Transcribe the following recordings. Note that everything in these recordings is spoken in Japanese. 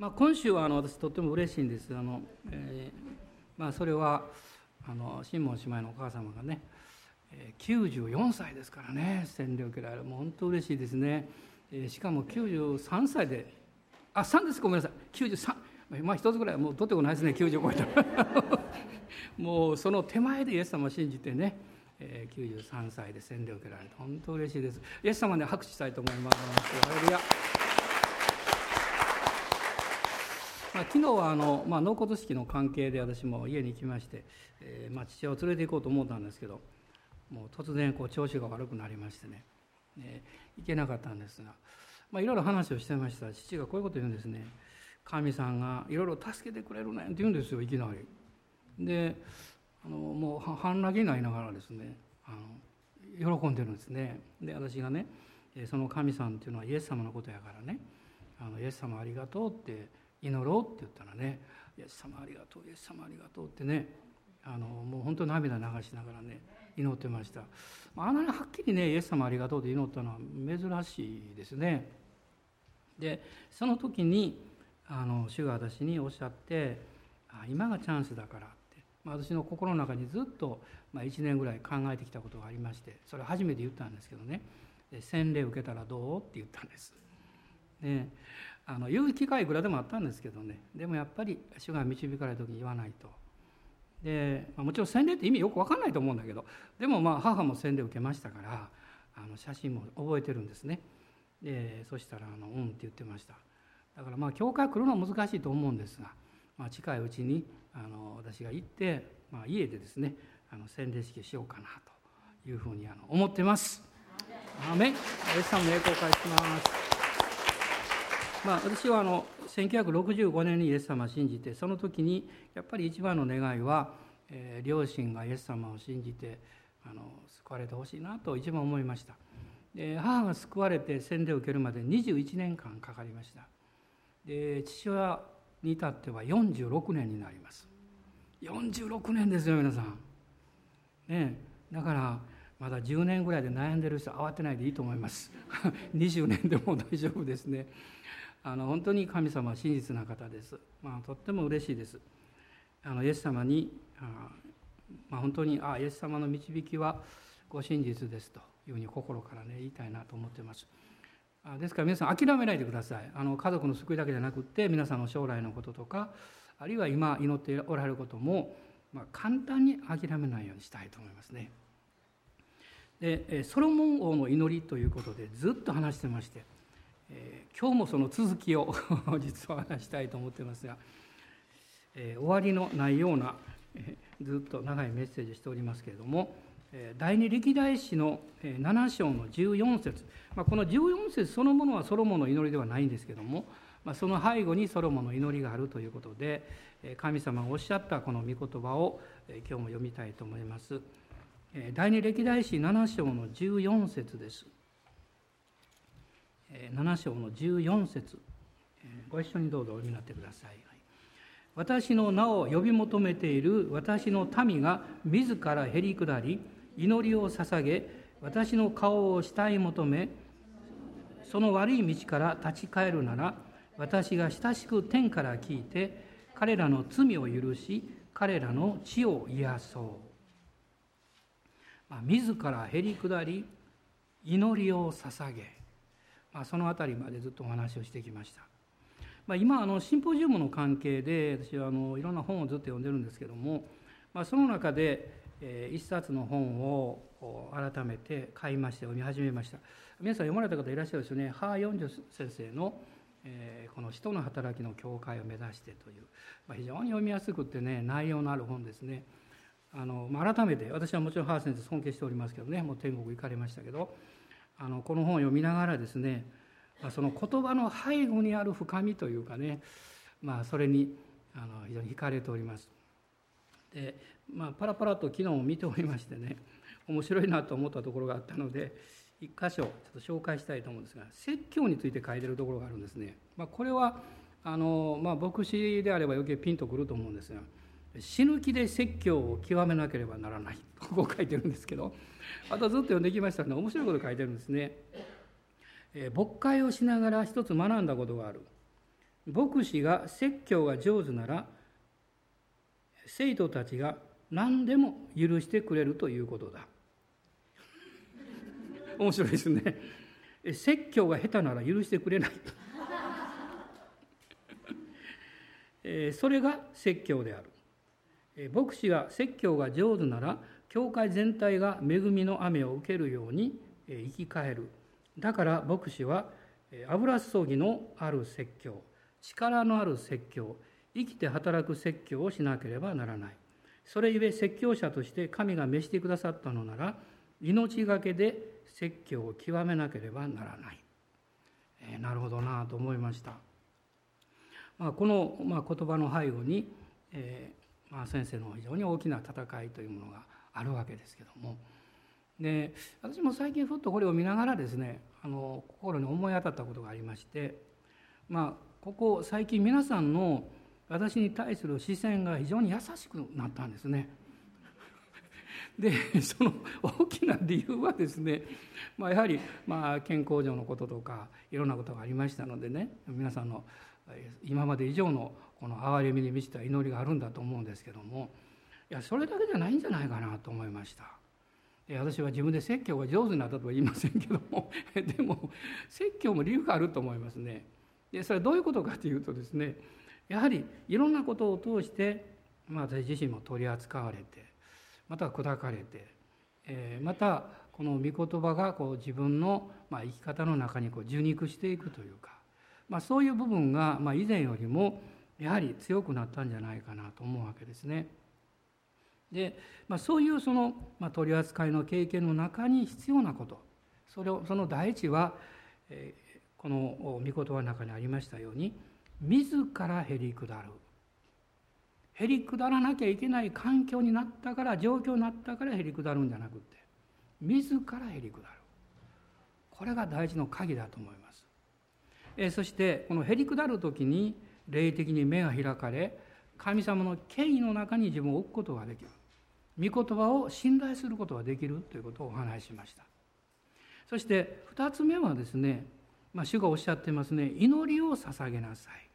まあ、今週はあの私とっても嬉しいんです。あの、えーまあ、それはあの新門姉妹のお母様がね94歳ですからね洗礼を受けられる。もう本当嬉しいですね、えー、しかも93歳であ3です。ごめんなさい。93まあ一つぐらいもう取ってこないですね。90超えた。もうその手前でイエス様を信じてね、えー、93歳で洗礼を受けられて本当嬉しいです。イエス様に拍手したいと思いますハレルヤまあ、昨日はあの、まあ、納骨式の関係で私も家に行きまして、えーまあ、父親を連れて行こうと思ったんですけどもう突然こう調子が悪くなりましてね、えー、行けなかったんですが、まあ、いろいろ話をしてました。父がこういうこと言うんですね。神さんがいろいろ助けてくれるねんって言うんですよいきなり。であのもう半泣きになりながらですねあの喜んでるんですね。で私がねその神さんっていうのはイエス様のことやからねあのイエス様ありがとうって祈ろうって言ったらね「イエス様ありがとうイエス様ありがとう」ってねあのもう本当涙流しながらね祈ってましたあんなにはっきりねイエス様ありがとうって祈ったのは珍しいですねでその時にあの主が私におっしゃって「今がチャンスだから」って、私の心の中にずっと、1年ぐらい考えてきたことがありましてそれ初めて言ったんですけどね「洗礼受けたらどう?」って言ったんです。ね、あの言う機会いくらでもあったんですけどね。でもやっぱり主が導かれた時に言わないと。で、まあ、もちろん洗礼って意味よく分かんないと思うんだけどでもまあ母も洗礼を受けましたからあの写真も覚えてるんですね。でそしたらあの「うん」って言ってました。だからまあ教会来るのは難しいと思うんですが、まあ、近いうちにあの私が行って、まあ、家でですねあの洗礼式しようかなというふうにあの思ってます。アーメン。イエス様の栄光を返します。まあ、私はあの1965年にイエス様を信じてその時にやっぱり一番の願いは、えー、両親がイエス様を信じてあの救われてほしいなと一番思いました。で母が救われて洗礼を受けるまで21年間かかりました。で父親に至っては46年になります。46年ですよ皆さん。ねだからまだ10年ぐらいで悩んでる人慌てないでいいと思います。20年でも大丈夫ですね。あの本当に神様は真実な方です、まあ、とっても嬉しいです。あのイエス様にあ、まあ、本当にあイエス様の導きはご真実ですというふうに心からね言いたいなと思ってます。あですから皆さん諦めないでください。あの家族の救いだけじゃなくって皆さんの将来のこととかあるいは今祈っておられることも、まあ、簡単に諦めないようにしたいと思いますね。でソロモン王の祈りということでずっと話してましてえー、今日もその続きを 実は話したいと思ってますが、えー、終わりのないような、えー、ずっと長いメッセージしておりますけれども、え第二歴代史の7章の14節、まあ、この14節そのものはソロモンの祈りではないんですけれども、まあ、その背後にソロモンの祈りがあるということで神様がおっしゃったこの御言葉を今日も読みたいと思います。第二歴代史7章の14節です。7章の14節。ご一緒にどうぞお読みになってください。私の名を呼び求めている私の民が自らへり下り祈りを捧げ私の顔を慕い求めその悪い道から立ち返るなら私が親しく天から聞いて彼らの罪を許し彼らの血を癒そう、まあ、自らへり下り祈りを捧げ。まあ、その辺りまでずっとお話をしてきました。まあ、今あのシンポジウムの関係で私はあのいろんな本をずっと読んでるんですけども、まあ、その中で、えー、一冊の本を改めて買いまして読み始めました。皆さん読まれた方いらっしゃるですよね。ハー・ヨンジョ先生の、えー、この「人の働きの教会を目指して」という、まあ、非常に読みやすくてね内容のある本ですね。あの、まあ、改めて私はもちろんハー先生尊敬しておりますけどねもう天国行かれましたけどあのこの本を読みながらですねその言葉の背後にある深みというかね、まあ、それにあの非常に惹かれております。でまあパラパラと昨日も見ておりましてね面白いなと思ったところがあったので一箇所ちょっと紹介したいと思うんですが説教について書いてるところがあるんですね。まあ、これはあの、まあ、牧師であれば余計ピンとくると思うんですが死ぬ気で説教を極めなければならないとこう書いてるんですけどあとずっと読んできましたので面白いこと書いてるんですね。えー、牧会をしながら一つ学んだことがある。牧師が説教が上手なら生徒たちが何でも許してくれるということだ 面白いですね説教が下手なら許してくれない それが説教である牧師が説教が上手なら教会全体が恵みの雨を受けるように生き返る。だから牧師は油注ぎのある説教力のある説教生きて働く説教をしなければならない。それゆえ説教者として神が召してくださったのなら命がけで説教を極めなければならない、えー、なるほどなと思いました、まあ、この、まあ、言葉の背後に、えーまあ、先生の非常に大きな戦いというものがあるわけですけども。で私も最近ふっとこれを見ながらですねあの心に思い当たったことがありまして。まあここ最近皆さんの私に対する視線が非常に優しくなったんですね。でその大きな理由はですね、まあ、やはりまあ健康上のこととかいろんなことがありましたのでね皆さんの今まで以上のこの憐れみに満ちた祈りがあるんだと思うんですけども。いやそれだけじゃないんじゃないかなと思いました。私は自分で説教が上手になったとは言いませんけども でも説教も理由があると思いますね。でそれはどういうことかというとですねやはりいろんなことを通して、まあ、私自身も取り扱われてまた砕かれて、えー、またこの御言葉がこう自分の、まあ、生き方の中にこう受肉していくというか、まあ、そういう部分が、まあ、以前よりもやはり強くなったんじゃないかなと思うわけですね。で、まあ、そういうその、まあ、取り扱いの経験の中に必要なこと。それをその第一は、えー、この御言葉の中にありましたように自らへり下る。へり下らなきゃいけない環境になったから状況になったからへり下るんじゃなくて自らへり下る。これが大事の鍵だと思います、えそしてこのへり下る時に霊的に目が開かれ神様の権威の中に自分を置くことができる。御言葉を信頼することができるということをお話ししましたそして2つ目はですねまあ、主がおっしゃってますね祈りを捧げなさい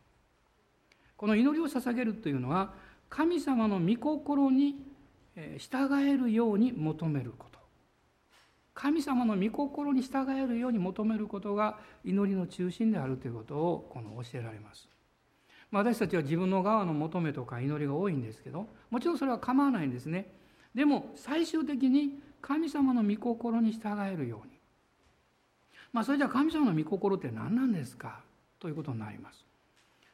この祈りを捧げるというのは神様の御心に従えるように求めること神様の御心に従えるように求めることが祈りの中心であるということをこの教えられます。まあ、私たちは自分の側の求めとか祈りが多いんですけどもちろんそれは構わないんですね。でも最終的に神様の御心に従えるようにまあ、それじゃあ神様の御心って何なんですか？ということになります。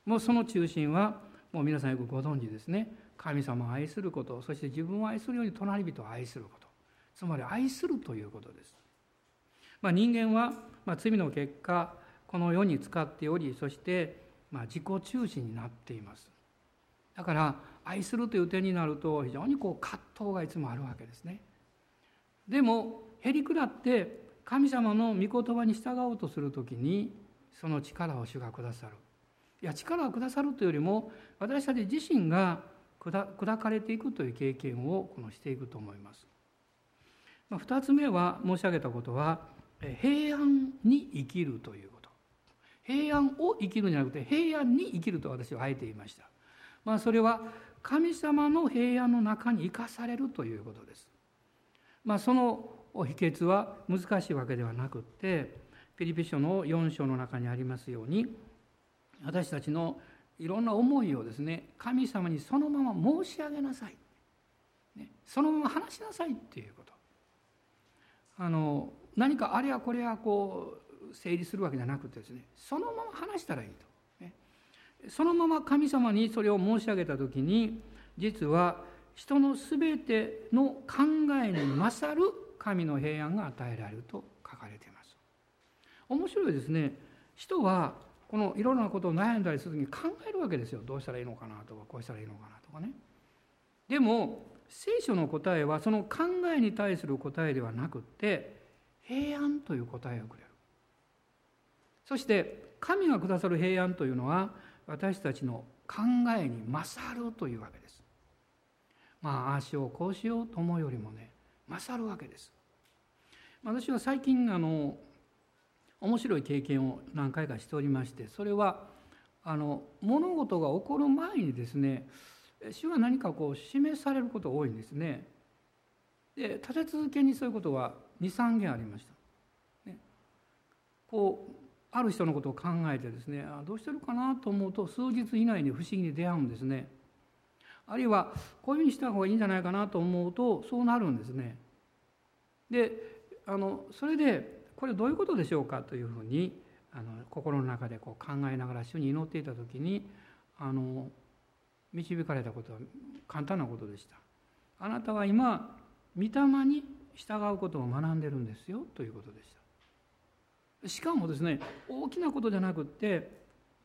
もうその中心はもう皆さんよくご存知ですね神様を愛することそして自分を愛するように隣人を愛することつまり愛するということです。まあ、人間は、まあ、罪の結果この世に使っておりそしてまあ自己中心になっています。だから愛するという点になると非常にこう葛藤がいつもあるわけですね。でもへりくだって神様の御言葉に従おうとする時にその力を主がくださるいや力をくださるというよりも私たち自身が砕かれていくという経験をこのしていくと思います。2つ目は申し上げたことは平安に生きるということ平安を生きるんじゃなくて平安に生きると私はあえて言いました、まあ、それは神様の平安の中に生かされるということです、まあ、その秘訣は難しいわけではなくってピリピ書の4章の中にありますように私たちのいろんな思いをですね神様にそのまま申し上げなさい、ね、そのまま話しなさいっていうこと。あの何かあれやこれやこう整理するわけじゃなくてですねそのまま話したらいいと、そのまま神様にそれを申し上げた時に実は人の全ての考えに勝る神の平安が与えられると書かれています。面白いですね。人はこのいろんなことを悩んだりする時に考えるわけですよ。どうしたらいいのかなとかこうしたらいいのかなとかね。でも聖書の答えはその考えに対する答えではなくって平安という答えをくれる。そして神がくださる平安というのは私たちの考えに勝るというわけですまあああしようこうしようと思うよりもね勝るわけです私は最近あの面白い経験を何回かしておりましてそれはあの物事が起こる前にですね主は何かこう示されることが多いんですね。で立て続けにそういうことは23件ありました。ね、こうある人のことを考えてですねどうしてるかなと思うと数日以内に不思議に出会うんですね。あるいはこういうふうにした方がいいんじゃないかなと思うとそうなるんですね。であのそれでこれどういうことでしょうかというふうにあの心の中でこう考えながら主に祈っていた時にあの導かれたことは簡単なことでした。あなたは今御霊に従うことを学んでるんですよということでした。しかもですね大きなことじゃなくって、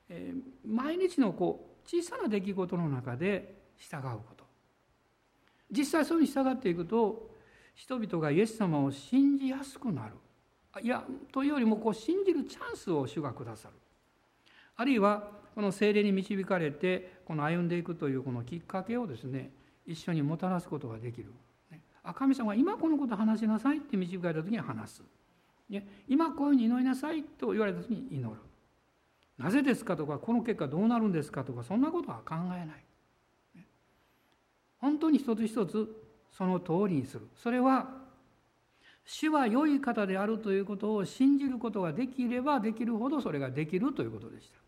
えー、毎日のこう小さな出来事の中で従うこと実際そういうに従っていくと人々がイエス様を信じやすくなるいやというよりもこう信じるチャンスを主がくださるあるいはこの精霊に導かれてこの歩んでいくというこのきっかけをですね一緒にもたらすことができる。あ神様が今このこと話しなさいって導かれた時に話す。ね今こういうふうに祈りなさいと言われた時に祈る。なぜですかとかこの結果どうなるんですかとかそんなことは考えない。本当に一つ一つその通りにする。それは主は良い方であるということを信じることができればできるほどそれができるということでした。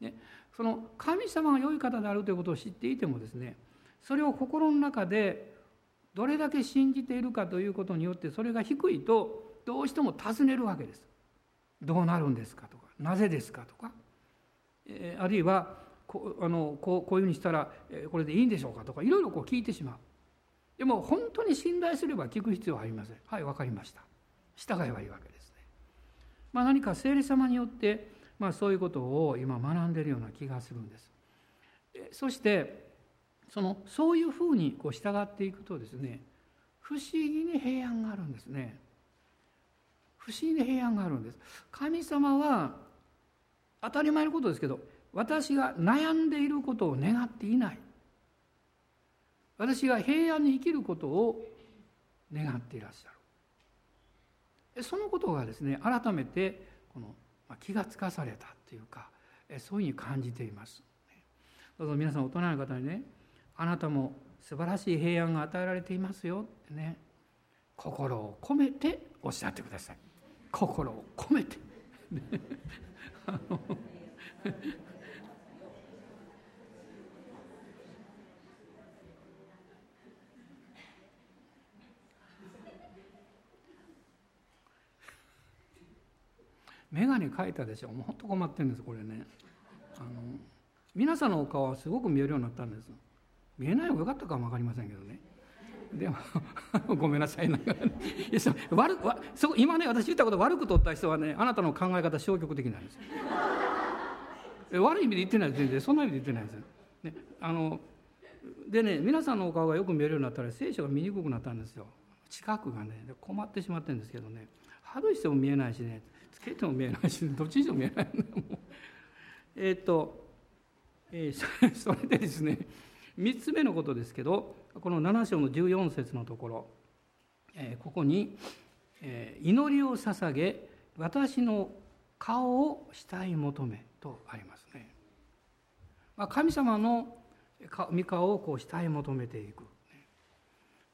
ね、その神様が良い方であるということを知っていてもですねそれを心の中でどれだけ信じているかということによってそれが低いとどうしても尋ねるわけです。どうなるんですかとかなぜですかとか、えー、あるいはこあのこうこういうふうにしたら、えー、これでいいんでしょうかとかいろいろこう聞いてしまう。でも本当に信頼すれば聞く必要はありません。はい分かりました。従えばいいわけですね。まあ、何か聖霊様によってまあ、そういうことを今学んでいるような気がするんです。そしてそのそういうふうにこう従っていくとですね不思議に平安があるんですね。不思議に平安があるんです。神様は当たり前のことですけど私が悩んでいることを願っていない。私が平安に生きることを願っていらっしゃる。そのことがですね改めてこの気がつかされたというかそういうふうに感じていますどうぞ皆さん大人の方にねあなたも素晴らしい平安が与えられていますよってね心を込めておっしゃってください心を込めて。眼鏡描いたでしょ。もう本当困ってるんですこれね。あの皆さんのお顔はすごく見えるようになったんです。見えない方がよかったかも分かりませんけどね。でも ごめんなさい。なんか悪わそ今ね私言ったこと悪く取った人はねあなたの考え方消極的なんです。よ悪い意味で言ってない全然。そんな意味で言ってないですよ、ね、あのでね皆さんのお顔がよく見えるようになったら聖書が見にくくなったんですよ。近くがね困ってしまってるんですけどね。外しても見えないしね。つけても見えないしどっちにしても見えないえっと、えー、それでですね3つ目のことですけどこの7章の14節のところ、え、ここに、え「祈りを捧げ私の顔を慕い求め」とありますね。まあ、神様の御顔をこう慕い求めていく。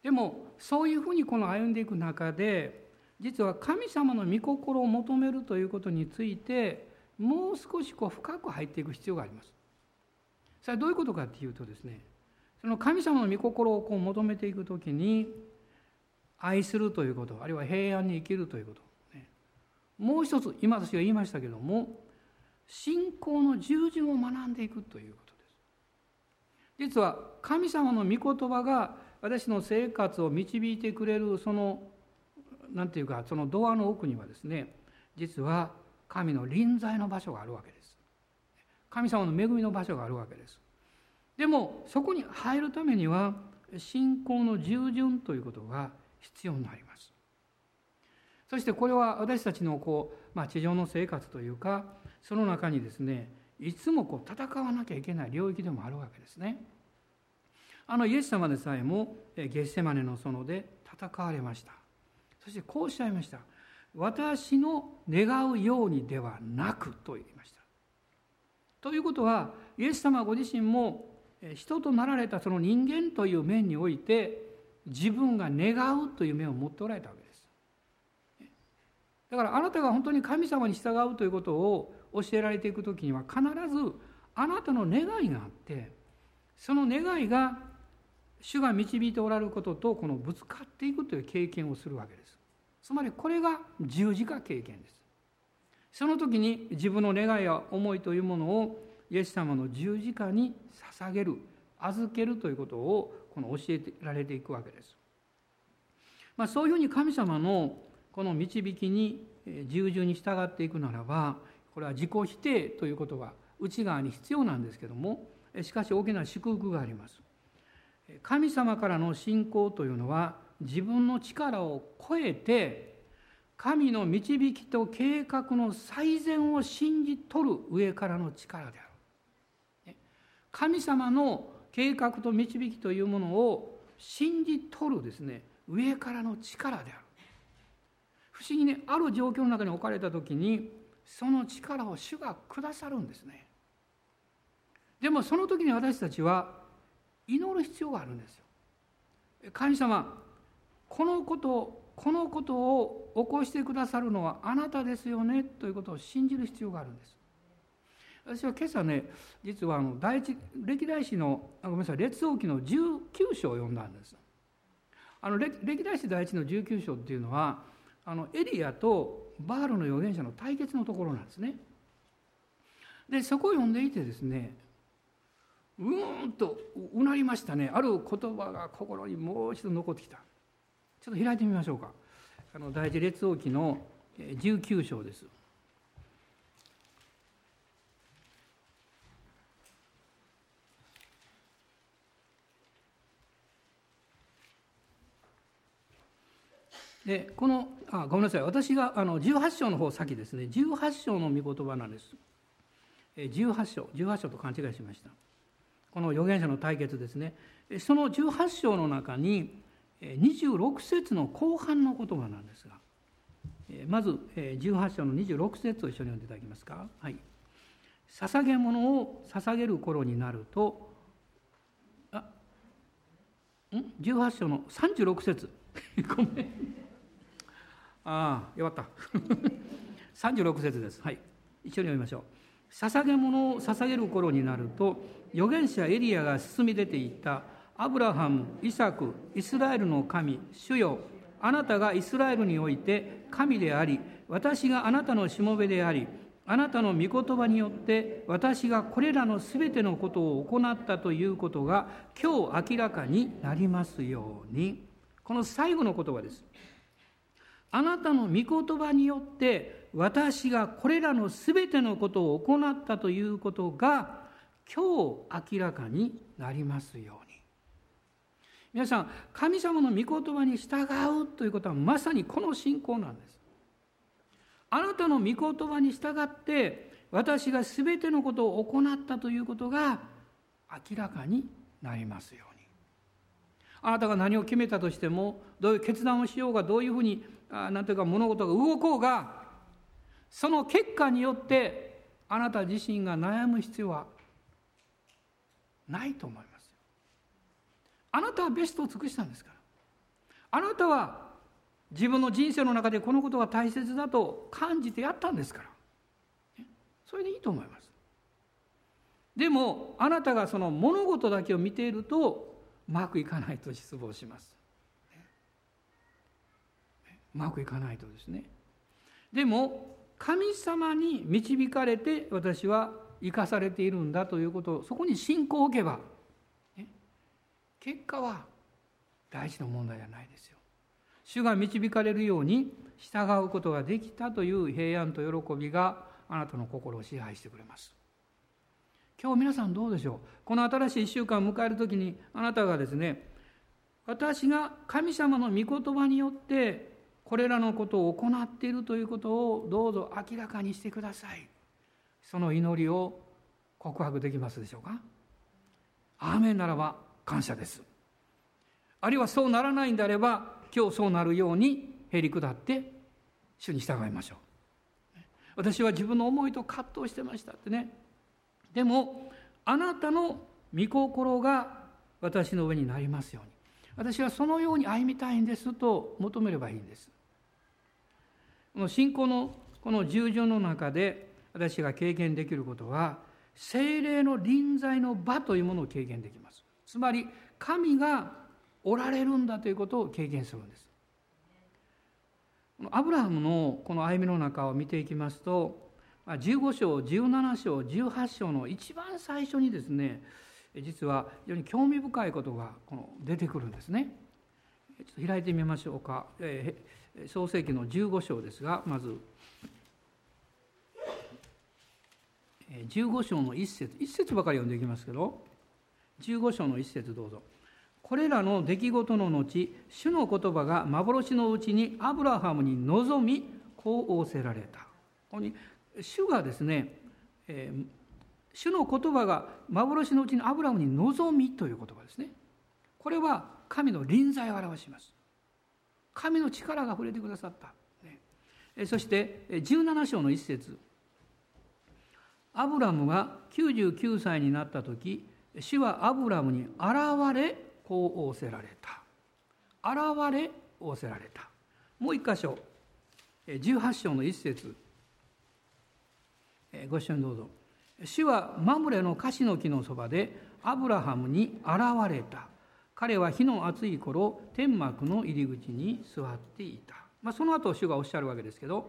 でもそういうふうにこの歩んでいく中で実は神様の御心を求めるということについてもう少しこう深く入っていく必要があります。それはどういうことかっていうとですねその神様の御心をこう求めていくときに愛するということあるいは平安に生きるということ、ね、もう一つ今私が言いましたけども信仰の従順を学んでいくということです。実は神様の御言葉が私の生活を導いてくれるその何ていうかそのドアの奥にはですね実は神の臨在の場所があるわけです。神様の恵みの場所があるわけです。でもそこに入るためには信仰の従順ということが必要になります。そしてこれは私たちのこう、まあ、地上の生活というかその中にですねいつもこう戦わなきゃいけない領域でもあるわけですね。あのイエス様でさえもゲッセマネの園で戦われました。そしてこうおっしゃいました。私の願うようにではなくと言いました。ということはイエス様ご自身も人となられたその人間という面において自分が願うという面を持っておられたわけです。だからあなたが本当に神様に従うということを教えられていく時には必ずあなたの願いがあってその願いが主が導いておられることとこのぶつかっていくという経験をするわけです。つまりこれが十字架経験です。その時に自分の願いや思いというものをイエス様の十字架に捧げる預けるということをこの教えてられていくわけです。まあ、そういうふうに神様のこの導きに従順に従っていくならばこれは自己否定ということが内側に必要なんですけどもしかし大きな祝福があります。神様からの信仰というのは自分の力を超えて神の導きと計画の最善を信じ取る上からの力である。神様の計画と導きというものを信じ取るですね上からの力である。不思議にある状況の中に置かれた時にその力を主がくださるんですね。でもその時に私たちは祈る必要があるんですよ。神様このことこのことを起こしてくださるのはあなたですよねということを信じる必要があるんです。私は今朝ね実はあの第一歴代史のごめんなさい列王記の19章を読んだんです。あの歴代史第一の19章っていうのはあのエリアとバールの預言者の対決のところなんですね。でそこを読んでいてですねうーんとうなりましたねある言葉が心にもう一度残ってきた。ちょっと開いてみましょうかあの第一列王記の19章ですでこのあごめんなさい。私があの18章の方先ですね。18章の御言葉なんです。18章。18章と勘違いしました。この預言者の対決ですね。その18章の中に26節の後半の言葉なんですが。まず18章の26節を一緒に読んでいただけますか。はい、捧げ物を捧げる頃になるとあん？18章の36節。ごめん。ああよかった 36節ですはい一緒に読みましょう捧げ物を捧げる頃になると預言者エリアが進み出ていったアブラハム、イサク、イスラエルの神、主よ、あなたがイスラエルにおいて神であり、私があなたのしもべであり、あなたの御言葉によって私がこれらのすべてのことを行ったということが今日明らかになりますように。この最後の言葉です。あなたの御言葉によって私がこれらのすべてのことを行ったということが今日明らかになりますように。皆さん神様の御言葉に従うということはまさにこの信仰なんですあなたの御言葉に従って私が全てのことを行ったということが明らかになりますようにあなたが何を決めたとしてもどういう決断をしようがどういうふうに何ていうか物事が動こうがその結果によってあなた自身が悩む必要はないと思いますあなたはベストを尽くしたんですから。あなたは自分の人生の中でこのことが大切だと感じてやったんですから。それでいいと思います。でもあなたがその物事だけを見ているとうまくいかないと失望しますうまくいかないとですねでも神様に導かれて私は生かされているんだということをそこに信仰を置けばね結果は大事な問題じゃないですよ。主が導かれるように従うことができたという平安と喜びがあなたの心を支配してくれます。今日皆さんどうでしょう？この新しい1週間を迎える時にあなたがですね私が神様の御言葉によってこれらのことを行っているということをどうぞ明らかにしてください。その祈りを告白できますでしょうか？アーメンならば感謝です。あるいはそうならないんであれば今日そうなるようにへり下って主に従いましょう。私は自分の思いと葛藤してましたってね。でもあなたの御心が私の上になりますように。私はそのように歩みたいんですと求めればいいんです。この信仰のこの従順の中で私が経験できることは精霊の臨在の場というものを経験できます。つまり神がおられるんだということを経験するんです。アブラハムのこの歩みの中を見ていきますと15章17章18章の一番最初にですね実は非常に興味深いことがこの出てくるんですね。ちょっと開いてみましょうか。創世紀の15章ですがまず15章の一節一節ばかり読んでいきますけど15章の一節どうぞ。これらの出来事の後主の言葉が幻のうちにアブラハムに望みこう仰せられたここに主がですね、えー、主の言葉が幻のうちにアブラムに望みという言葉ですね。これは神の臨在を表します。神の力が触れてくださった、ね、そして17章の一節。アブラムが99歳になった時主はアブラムに現れこう仰せられた。現れ仰せられた。もう一箇所。18章の一節。ご一緒にどうぞ。主はマムレのカシの木のそばでアブラハムに現れた。彼は火の熱い頃天幕の入り口に座っていた、まあ、その後主がおっしゃるわけですけど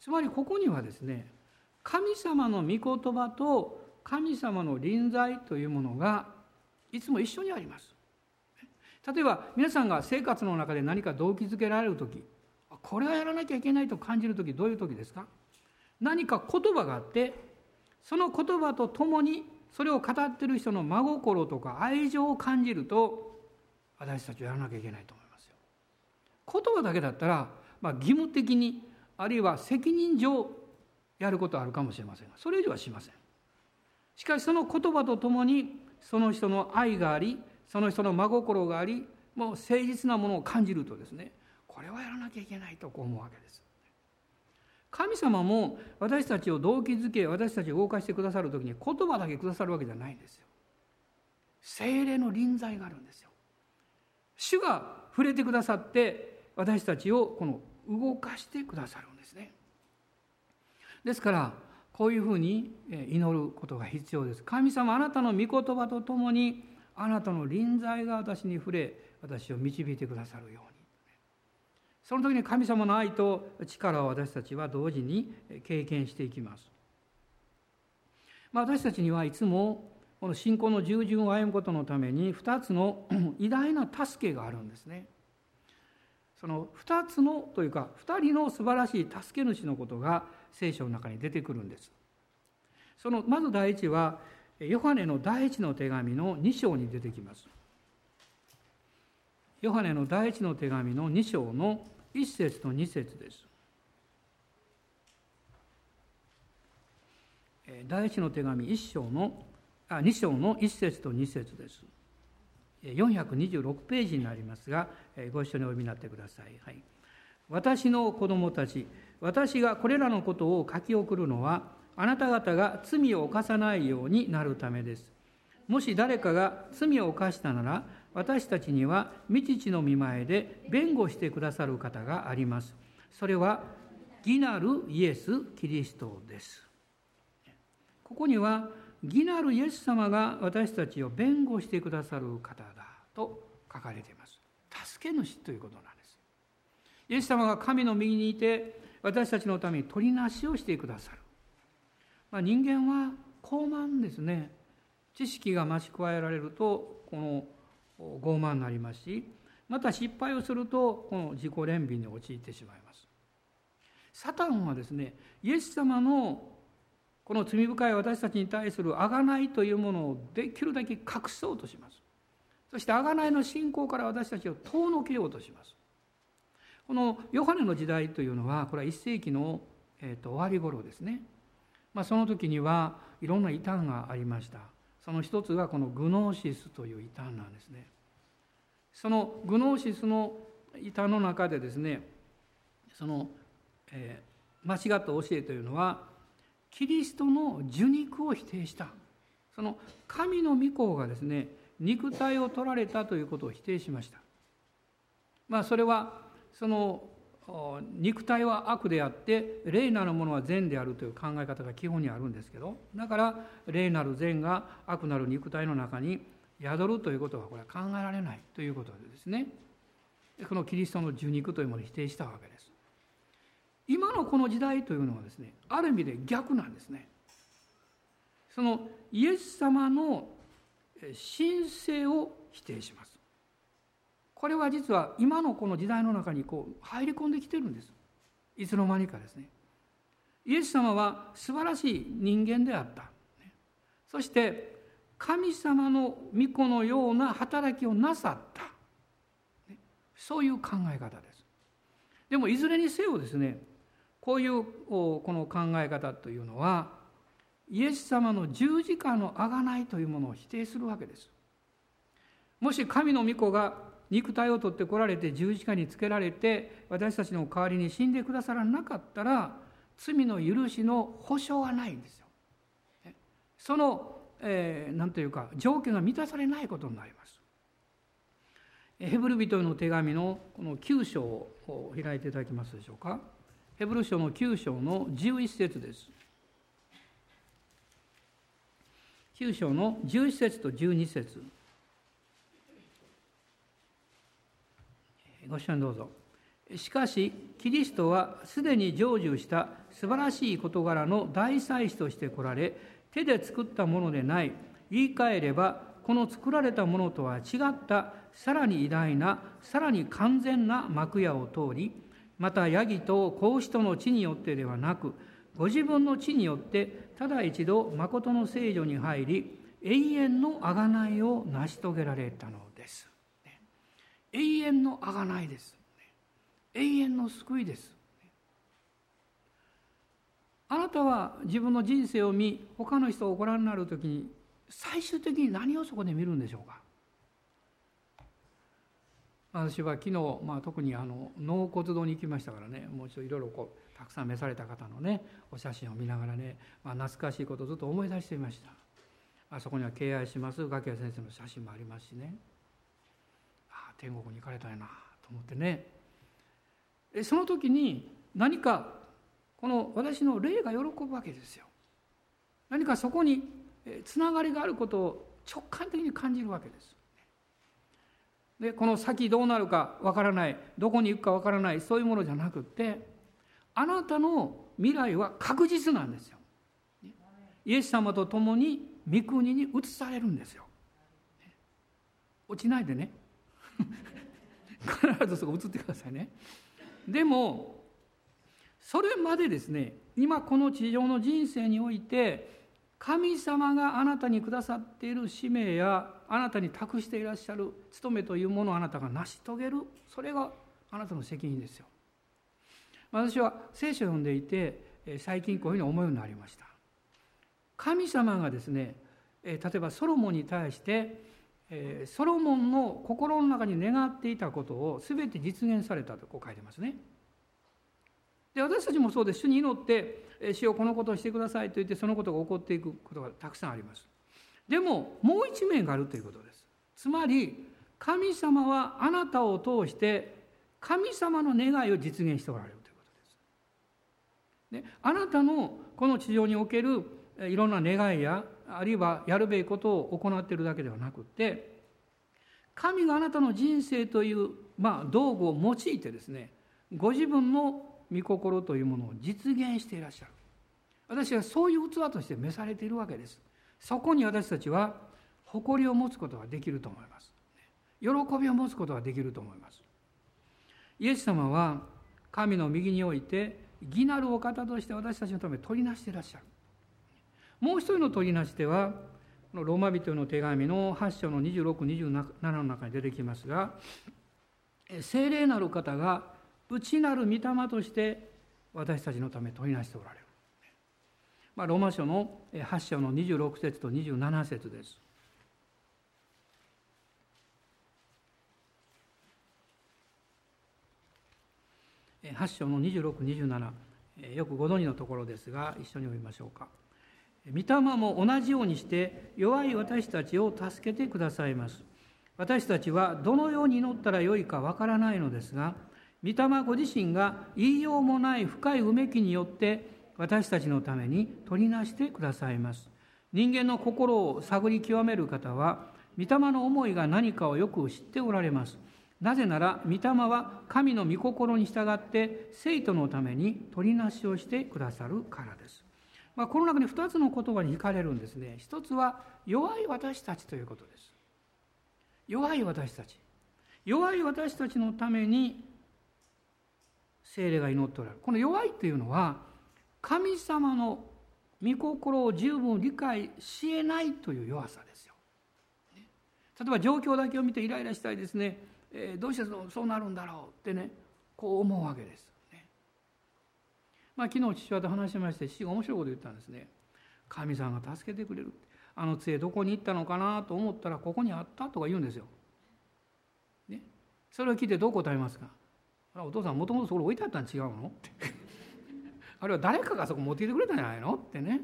つまりここにはですね神様の御言葉と神様の臨在というものがいつも一緒にあります。例えば皆さんが生活の中で何か動機づけられる時これはやらなきゃいけないと感じる時どういう時ですか？何か言葉があってその言葉とともにそれを語ってる人の真心とか愛情を感じると私たちはやらなきゃいけないと思いますよ。言葉だけだったら、まあ、義務的にあるいは責任上やることはあるかもしれませんがそれ以上はしません。しかしその言葉とともにその人の愛がありその人の真心がありもう誠実なものを感じるとですねこれはやらなきゃいけないとこう思うわけです。神様も私たちを動機づけ私たちを動かしてくださる時に言葉だけくださるわけじゃないんですよ。精霊の臨在があるんですよ。主が触れてくださって私たちをこの動かしてくださるんですね。ですからこういうふうに祈ることが必要です。神様あなたの御言葉とともにあなたの臨在が私に触れ私を導いてくださるようにその時に神様の愛と力を私たちは同時に経験していきます、まあ、私たちにはいつもこの信仰の従順を歩むことのために2つの 偉大な助けがあるんですね。その2つのというか2人の素晴らしい助け主のことが聖書の中に出てくるんです。そのまず第一はヨハネの第一の手紙の2章に出てきます。ヨハネの第一の手紙の2章の1節と2節です。第一の手紙1章のあ2章の1節と2節です。426ページになりますが、ご一緒にお読みになってください。はい、私の子供たち、私がこれらのことを書き送るのは、あなた方が罪を犯さないようになるためです。もし誰かが罪を犯したなら、私たちには未知の見前で弁護してくださる方があります。それは義なるイエス・キリストです。ここには義なるイエス様が私たちを弁護してくださる方だと書かれています。助け主ということなんです。イエス様が神の右にいて私たちのために取りなしをしてくださる。まあ、人間は傲慢ですね知識が増し加えられるとこの傲慢になりますしまた失敗をするとこの自己憐憫に陥ってしまいます。サタンはですねイエス様のこの罪深い私たちに対する贖いというものをできるだけ隠そうとします。そして贖いの信仰から私たちを遠のけようとします。このヨハネの時代というのはこれは1世紀の、えー、と終わり頃ですね。まあ、その時にはいろんな異端がありました。その一つがこのグノーシスという異端なんですね。そのグノーシスの異端の中でですねその、えー、間違った教えというのはキリストの受肉を否定した。その神の御子がですね肉体を取られたということを否定しました。まあそれはその肉体は悪であって霊なるものは善であるという考え方が基本にあるんですけどだから霊なる善が悪なる肉体の中に宿るということはこれは考えられないということでですね。このキリストの受肉というものを否定したわけです。今のこの時代というのはですねある意味で逆なんですね。そのイエス様の神聖を否定します。これは実は今のこの時代の中にこう入り込んできてるんです。いつの間にかですね。イエス様は素晴らしい人間であった。そして神様の御子のような働きをなさった。そういう考え方です。でもいずれにせよですねこういうこの考え方というのはイエス様の十字架の贖いというものを否定するわけです。もし神の御子が肉体を取ってこられて十字架につけられて私たちの代わりに死んでくださらなかったら罪の許しの保証はないんですよ。その何、えー、というか条件が満たされないことになります。ヘブル人の手紙のこの9章を開いていただけますでしょうか。ヘブル書の9章の11節です。9章の11節と12節ご視聴どうぞ。しかし、キリストはすでに成就した素晴らしい事柄の大祭司として来られ、手で作ったものでない、言い換えれば、この作られたものとは違ったさらに偉大な、さらに完全な幕屋を通り、またヤギと子牛との地によってではなく、ご自分の地によってただ一度誠の聖女に入り、永遠の贖いを成し遂げられたの。永遠の贖いです。永遠の救いです。あなたは自分の人生を見他の人をご覧になる時に最終的に何をそこで見るんでしょうか？私は昨日、まあ、特にあの納骨堂に行きましたからねもうちょっといろいろこうたくさん召された方のねお写真を見ながらね、まあ、懐かしいことをずっと思い出していましたあそこには敬愛します崖谷先生の写真もありますしね天国に行かれたいなと思ってね。その時に何かこの私の霊が喜ぶわけですよ。何かそこにつながりがあることを直感的に感じるわけです。でこの先どうなるかわからないどこに行くかわからないそういうものじゃなくってあなたの未来は確実なんですよ。イエス様と共に御国に移されるんですよ。落ちないでね。必ずそこ映ってくださいね。でもそれまでですね今この地上の人生において神様があなたにくださっている使命やあなたに託していらっしゃる務めというものをあなたが成し遂げる。それがあなたの責任ですよ。私は聖書を読んでいて最近こういうふうに思うようになりました。神様がですね例えばソロモンに対してえソロモンの心の中に願っていたことを全て実現されたとこう書いてますね。で私たちもそうです主に祈って「主よこのことをしてください」と言ってそのことが起こっていくことがたくさんあります。でももう一面があるということです。つまり神様はあなたを通して神様の願いを実現しておられるということです。であなたのこの地上におけるいろんな願いやあるいはやるべきことを行っているだけではなくて神があなたの人生という、まあ、道具を用いてですねご自分の御心というものを実現していらっしゃる。私はそういう器として召されているわけです。そこに私たちは誇りを持つことができると思います。喜びを持つことができると思います。イエス様は神の右において義なるお方として私たちのため取りなしていらっしゃる。もう一人の取りなし手はこのローマ人の手紙の8章の2627の中に出てきますが聖霊なる方が内なる御霊として私たちのため取りなしておられる、まあ、ローマ書の8章の26節と27節です。8章の2627よくご存知のところですが一緒に読みましょうか。御霊も同じようにして弱い私たちを助けてくださいます。私たちはどのように祈ったらよいかわからないのですが御霊ご自身が言いようもない深いうめきによって私たちのために取りなしてくださいます。人間の心を探り極める方は御霊の思いが何かをよく知っておられます。なぜなら御霊は神の御心に従って生徒のために取りなしをしてくださるからです。まあ、この中に2つの言葉に惹かれるんですね。一つは弱い私たちということです。弱い私たち。弱い私たちのために精霊が祈っておられる。この弱いというのは神様の御心を十分理解しえないという弱さですよ。例えば状況だけを見てイライラしたいですね。えー、どうしてそうなるんだろうってねこう思うわけです。まあ、昨日父親と話しまして父が面白いこと言ったんですね。神さんが助けてくれる。あの杖どこに行ったのかなと思ったらここにあったとか言うんですよ。ね、それを聞いてどう答えますか。あお父さんもともとそこ置いてあったん違うの？って。あるいは誰かがそこ持ってきてくれたんじゃないの？ってね。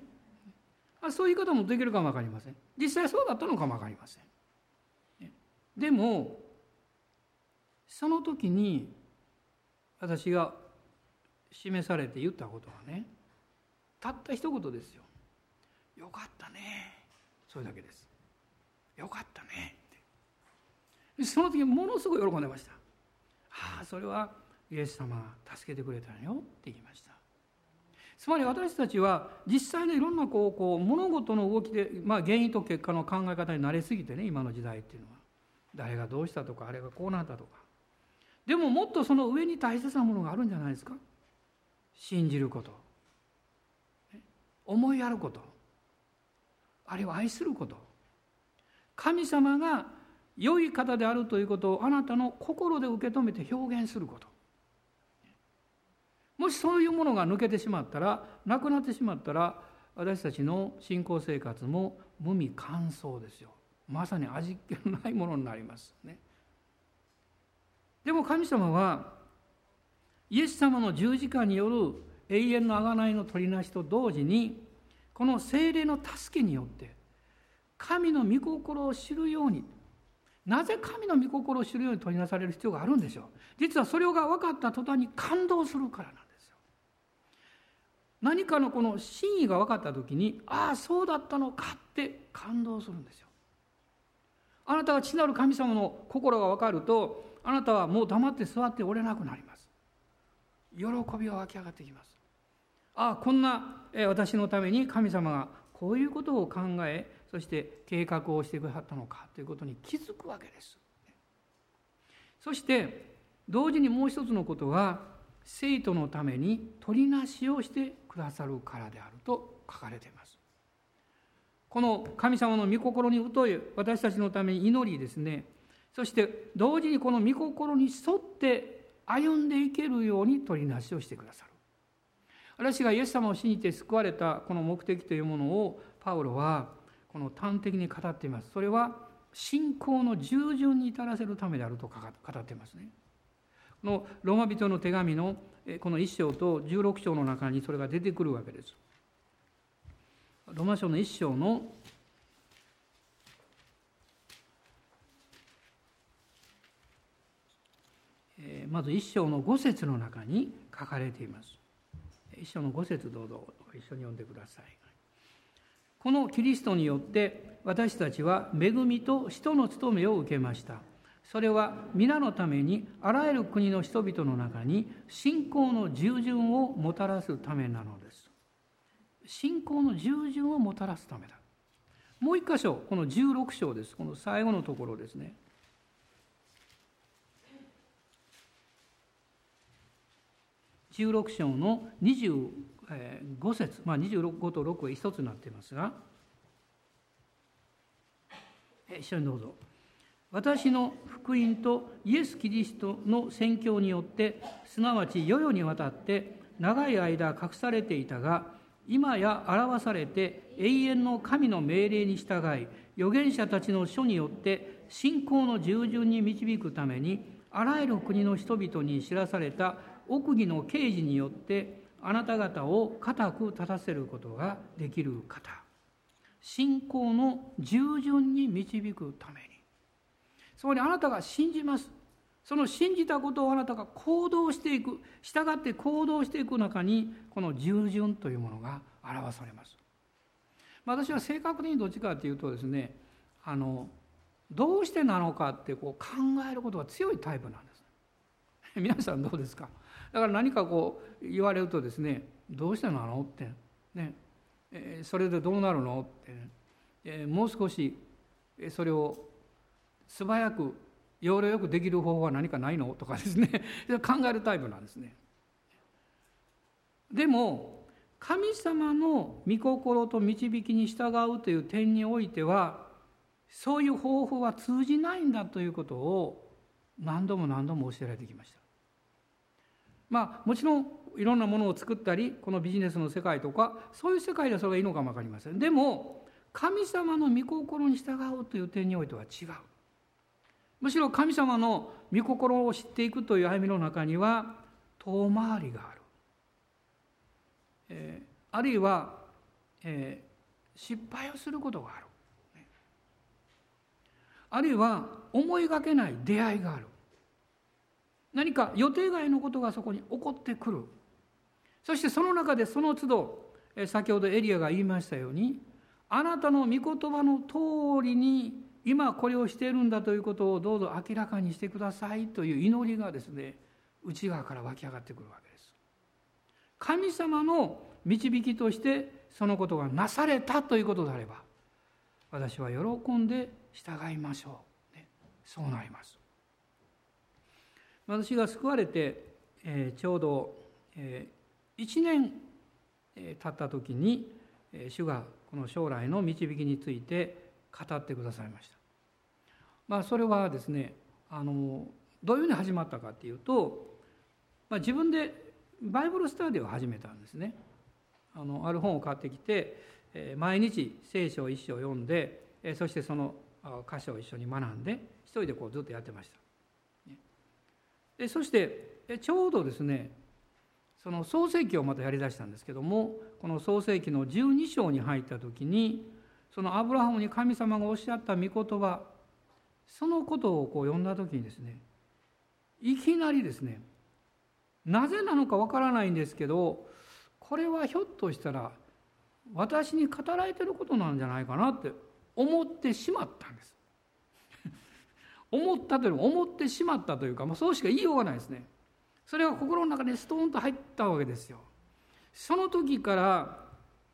あそういう言い方もできるかも分かりません。実際そうだったのかも分かりません。でもその時に私が示されて言ったことはねたった一言ですよ「よかったね」それだけです「よかったね」って。その時ものすごい喜んでました「ああそれはイエス様が助けてくれたのよ」って言いました。つまり私たちは実際のいろんなこうこう物事の動きで、まあ、原因と結果の考え方に慣れすぎてね今の時代っていうのは。誰がどうしたとかあれがこうなったとか。でももっとその上に大切なものがあるんじゃないですか。信じること。思いやること。あるいは愛すること。神様が良い方であるということをあなたの心で受け止めて表現すること。もしそういうものが抜けてしまったらなくなってしまったら私たちの信仰生活も無味乾燥ですよ。まさに味気のないものになりますね。でも神様はイエス様の十字架による永遠の贖いの取りなしと同時にこの精霊の助けによって神の御心を知るようになぜ神の御心を知るように取りなされる必要があるんでしょう？実はそれが分かった途端に感動するからなんですよ。何かのこの真意が分かった時にああそうだったのかって感動するんですよ。あなたが父なる神様の心が分かるとあなたはもう黙って座っておれなくなります。喜びが湧き上がってきます。ああこんな私のために神様がこういうことを考えそして計画をしてくださったのかということに気づくわけです。そして同時にもう一つのことは生徒のために取りなしをしてくださるからであると書かれています。この神様の御心に疎い私たちのために祈りですね。そして同時にこの御心に沿って歩んでいけるように取りなしをしてくださる。私がイエス様を信じて救われたこの目的というものをパウロはこの端的に語っています。それは信仰の従順に至らせるためであると語っていますね。このローマ人の手紙のこの1章と16章の中にそれが出てくるわけです。ローマ書の1章のまず一章の五節の中に書かれています。一章の五節どうぞ一緒に読んでください。このキリストによって私たちは恵みと使徒の務めを受けました。それは皆のためにあらゆる国の人々の中に信仰の従順をもたらすためなのです。信仰の従順をもたらすためだ。もう一箇所、この16章です。この最後のところですね。16章の25節、まあ、25と6は一つになっていますが一緒にどうぞ。私の福音とイエス・キリストの宣教によってすなわち世々にわたって長い間隠されていたが今や表されて永遠の神の命令に従い預言者たちの書によって信仰の従順に導くためにあらゆる国の人々に知らされた奥義の啓示によってあなた方を固く立たせることができる方。信仰の従順に導くために。そこにあなたが信じます。その信じたことをあなたが行動していく。従って行動していく中にこの従順というものが表されます。私は正確にどっちかというとですねあのどうしてなのかってこう考えることが強いタイプなんです。皆さんどうですか？だから何かこう言われるとですねどうしてなのってね、えそれでどうなるのって、ね、えもう少しそれを素早く要領よくできる方法は何かないのとかですね 考えるタイプなんですね。でも神様の御心と導きに従うという点においてはそういう方法は通じないんだということを何度も何度も教えられてきました。まあもちろんいろんなものを作ったりこのビジネスの世界とかそういう世界ではそれがいいのかも分かりません。でも神様の御心に従うという点においては違う。むしろ神様の御心を知っていくという歩みの中には遠回りがある、えー、あるいは、えー、失敗をすることがある、あるいは思いがけない出会いがある何か予定外のことがそこに起こってくる。そしてその中でその都度先ほどエリアが言いましたようにあなたの御言葉の通りに今これをしているんだということをどうぞ明らかにしてくださいという祈りがですね内側から湧き上がってくるわけです。神様の導きとしてそのことがなされたということであれば私は喜んで従いましょう、ね、そうなります。私が救われて、えー、ちょうど、えー、1年、え、経った時に、え、主がこの将来の導きについて語ってくださいました。まあ、それはですねあのどういうふうに始まったかっていうと、まあ、自分でバイブルスタディを始めたんですね。あのある本を買ってきて毎日聖書を一章読んでそしてその箇所を一緒に学んで一人でこうずっとやってました。そしてちょうどですねその創世記をまたやりだしたんですけどもこの創世記の12章に入った時にそのアブラハムに神様がおっしゃった御言葉そのことをこう読んだ時にですねいきなりですねなぜなのかわからないんですけどこれはひょっとしたら私に語られてることなんじゃないかなって思ってしまったんです。思ったという思ってしまったというか、まあ、そうしか言いようがないですね。それが心の中にストーンと入ったわけですよ。その時から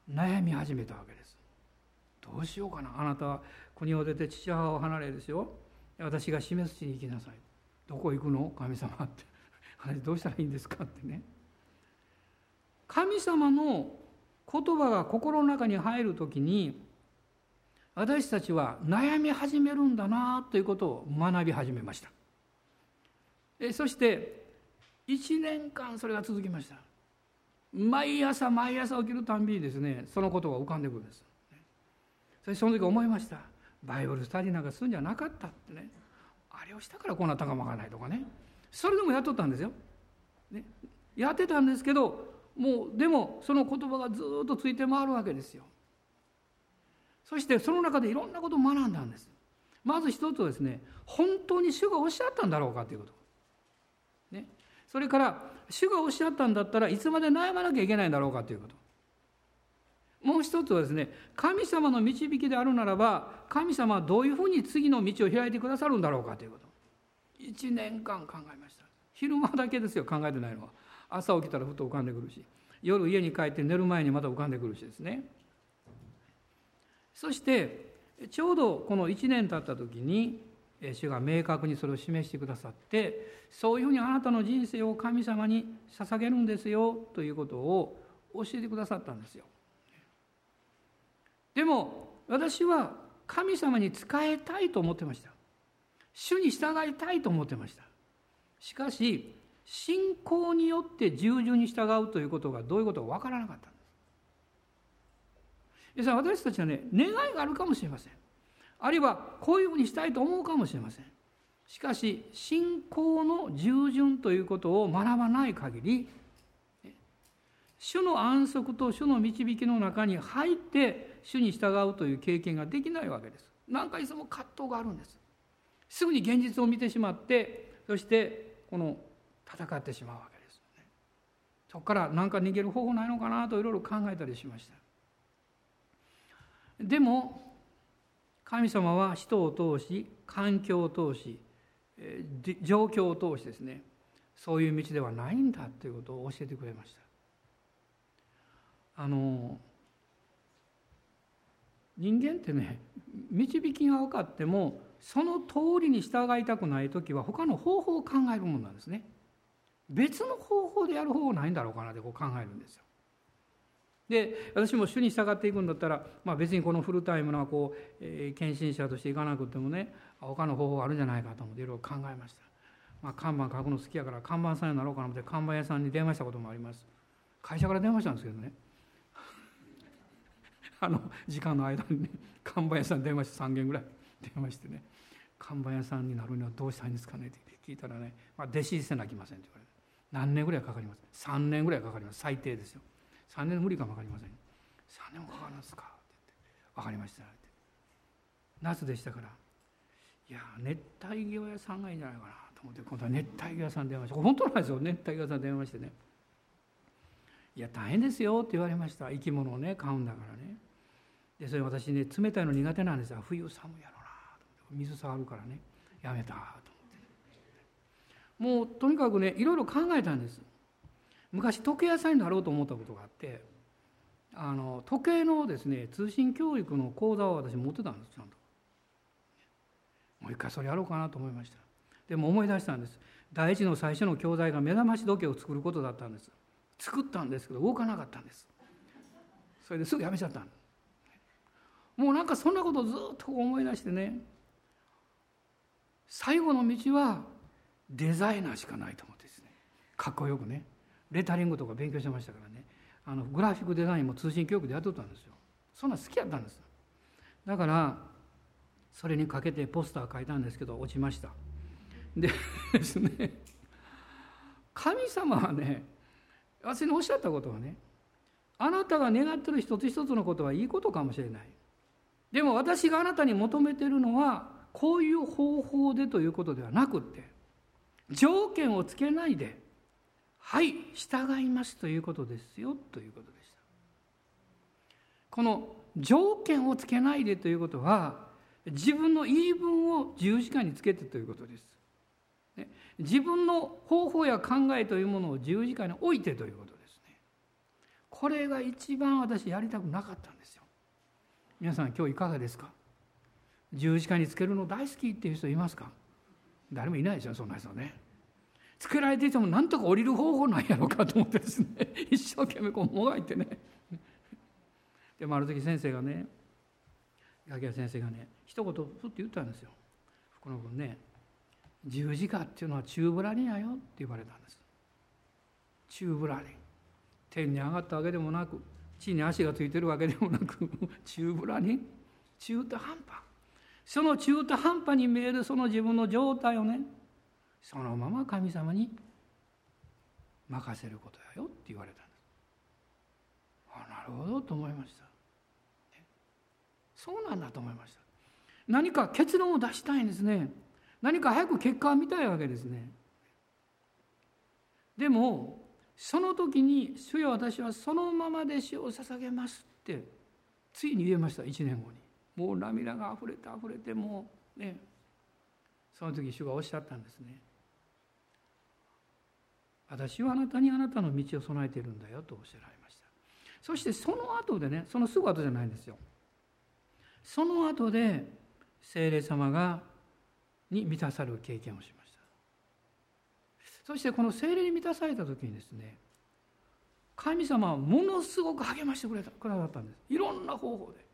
悩み始めたわけです。どうしようかな。あなたは国を出て父母を離れですよ。私が示す地に行きなさい。どこ行くの？神様って。どうしたらいいんですかってね。神様の言葉が心の中に入る時に私たちは悩み始めるんだなということを学び始めました。そして1年間それが続きました。毎朝毎朝起きるたんびにですねそのことが浮かんでくるんです。それその時思いました。バイブルスタディなんかするんじゃなかったってね。あれをしたからこうなったかもわからないとかね。それでもやっとったんですよ、ね、やってたんですけどもうでもその言葉がずっとついて回るわけですよ。そしてその中でいろんなことを学んだんです。まず一つはですね本当に主がおっしゃったんだろうかということ、ね、それから主がおっしゃったんだったらいつまで悩まなきゃいけないんだろうかということ。もう一つはですね神様の導きであるならば神様はどういうふうに次の道を開いてくださるんだろうかということ。1年間考えました。昼間だけですよ考えてないのは。朝起きたらふと浮かんでくるし夜家に帰って寝る前にまた浮かんでくるしですね。そしてちょうどこの1年経った時に主が明確にそれを示してくださってそういうふうにあなたの人生を神様に捧げるんですよということを教えてくださったんですよ。でも私は神様に仕えたいと思ってました。主に従いたいと思ってました。しかし信仰によって従順に従うということがどういうことか分からなかった。ですです私たちはね願いがあるかもしれません。あるいはこういうふうにしたいと思うかもしれません。しかし信仰の従順ということを学ばない限り主の安息と主の導きの中に入って主に従うという経験ができないわけです。何かいつも葛藤があるんです。すぐに現実を見てしまってそしてこの戦ってしまうわけですね。そこから何か逃げる方法ないのかなといろいろ考えたりしました。でも神様は人を通し環境を通し状況を通しですねそういう道ではないんだということを教えてくれました。あの人間ってね導きが分かってもその通りに従いたくない時は他の方法を考えるものなんですね。別の方法でやる方法ないんだろうかなってこう考えるんですよ。で私も主に従っていくんだったら、まあ、別にこのフルタイムなこう、えー、献身者としていかなくてもね他の方法があるんじゃないかと思っていろいろ考えました、まあ、看板書くの好きやから看板さんになろうかなと思って看板屋さんに電話したこともあります。会社から電話したんですけどね。あの時間の間にね看板屋さんに電話して3件ぐらい電話してね看板屋さんになるにはどうしたいいんですかねって聞いたらね、まあ、弟子せなきませんって言われて何年ぐらいかかります？3年ぐらいかかります。最低ですよ。3年無理かも分かりません。3年もかかるんですか？って言って。分かりました。って夏でしたから。いや熱帯魚屋さんがいいんじゃないかなと思って。今度は熱帯魚屋さん電話して本当なんですよ。熱帯魚屋さん電話してね。いや大変ですよって言われました。生き物をね買うんだからね。でそれ私ね冷たいの苦手なんですよ。冬寒いやろなと思って。水触るからね。やめたと思って。もうとにかくねいろいろ考えたんです。昔時計屋さんになろうと思ったことがあってあの時計のですね通信教育の講座を私持ってたんですちゃんともう一回それやろうかなと思いました。でも思い出したんです。第一の最初の教材が目覚まし時計を作ることだったんです。作ったんですけど動かなかったんです。それですぐやめちゃったもうなんかそんなことをずっと思い出してね最後の道はデザイナーしかないと思ってですね。かっこよくね。レタリングとか勉強してましたからね。あのグラフィックデザインも通信教育でやっとったんですよ。そんな好きやったんです。だからそれにかけてポスター書いたんですけど落ちました。でですね神様はね私におっしゃったことはねあなたが願ってる一つ一つのことはいいことかもしれない。でも私があなたに求めてるのはこういう方法でということではなくって条件をつけないではい従いますということですよということでした。この条件をつけないでということは自分の言い分を十字架につけてということです。自分の方法や考えというものを十字架に置いてということですね。これが一番私やりたくなかったんですよ。皆さん今日いかがですか？十字架につけるの大好きっていう人いますか？誰もいないでしょそんな人ね。つけられていてもなんとか降りる方法なんやろうかと思ってですね。一生懸命こうもがいてね。でもある時先生がねガキヤ先生がね一言ふって言ったんですよ。福野君ね十字架っていうのは宙ぶらりんやよって言われたんです。宙ぶらりん天に上がったわけでもなく地に足がついてるわけでもなく中ぶらに中途半端。その中途半端に見えるその自分の状態をねそのまま神様に任せることやよって言われたんです。あなるほどと思いました、そうなんだと思いました。何か結論を出したいんですね。何か早く結果を見たいわけですね。でもその時に「主よ私はそのままで死を捧げます」ってついに言えました1年後に。もう涙があふれてあふれてもうね。その時主がおっしゃったんですね。私はあなたにあなたの道を備えているんだよとおっしゃられました。そしてその後でねそのすぐ後じゃないんですよ。その後で精霊様がに満たされる経験をしますそしてこの精霊に満たされた時にですね神様はものすごく励ましてくれたくださったんです。いろんな方法で。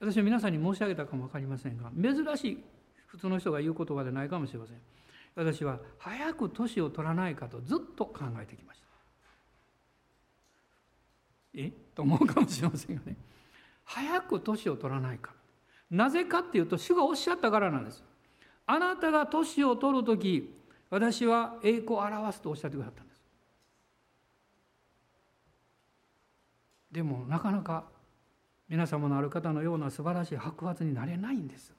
私は皆さんに申し上げたかも分かりませんが珍しい普通の人が言う言葉でないかもしれません。私は早く年を取らないかとずっと考えてきました。え？と思うかもしれませんよね。早く年を取らないか。なぜかっていうと主がおっしゃったからなんです。あなたが年を取る時私は栄光を表すとおっしゃってくださったんです。でもなかなか皆様のある方のような素晴らしい白髪になれないんです。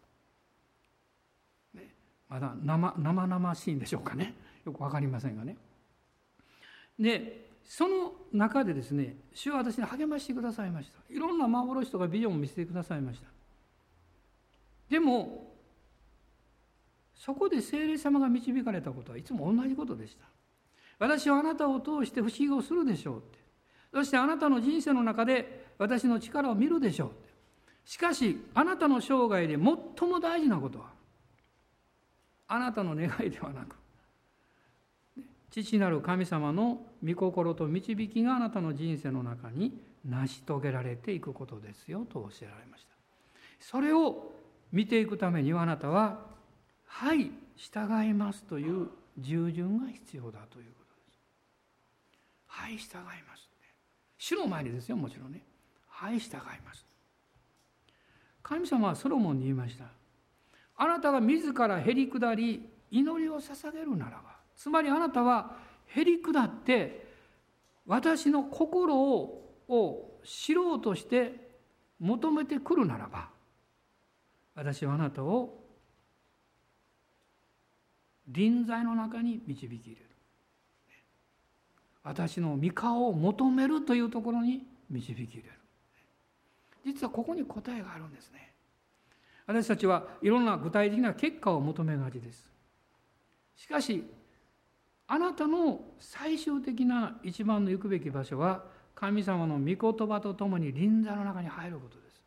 まだ生生々しいんでしょうかね。よく分かりませんがね。でその中でですね主は私に励ましてくださいました。いろんな幻とかビジョンを見せてくださいました。でもそこで聖霊様が導かれたことはいつも同じことでした。私はあなたを通して不思議をするでしょうって。そしてあなたの人生の中で私の力を見るでしょうって。しかしあなたの生涯で最も大事なことはあなたの願いではなく父なる神様の御心と導きがあなたの人生の中に成し遂げられていくことですよと教えられました。それを見ていくためにはあなたは「はい従います」という従順が必要だということです。はい従います主の前にですよもちろんね。はい従います。神様はソロモンに言いました。あなたが自らへり下り祈りを捧げるならばつまりあなたはへり下って私の心をを知ろうとして求めてくるならば私はあなたを臨在の中に導き入れる。私の御顔を求めるというところに導き入れる。実はここに答えがあるんですね。私たちはいろんな具体的な結果を求めがちですしかしあなたの最終的な一番の行くべき場所は神様の御言葉とともに臨座の中に入ることです。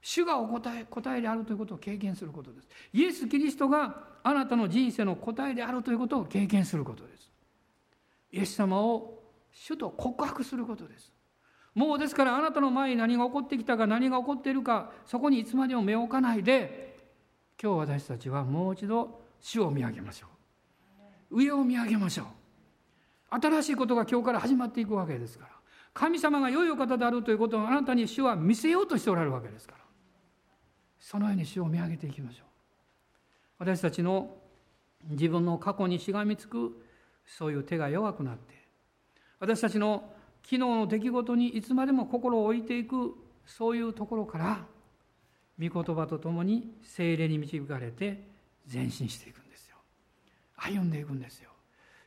主がお答え答えであるということを経験することです。イエス・キリストがあなたの人生の答えであるということを経験することです。イエス様を主と告白することです。もうですからあなたの前に何が起こってきたか何が起こっているかそこにいつまでも目を置かないで今日私たちはもう一度主を見上げましょう。上を見上げましょう。新しいことが今日から始まっていくわけですから。神様が良いお方であるということをあなたに主は見せようとしておられるわけですから。そのように主を見上げていきましょう。私たちの自分の過去にしがみつくそういう手が弱くなって私たちの昨日の出来事にいつまでも心を置いていくそういうところから御言葉とともに精霊に導かれて前進していくんですよ。歩んでいくんですよ。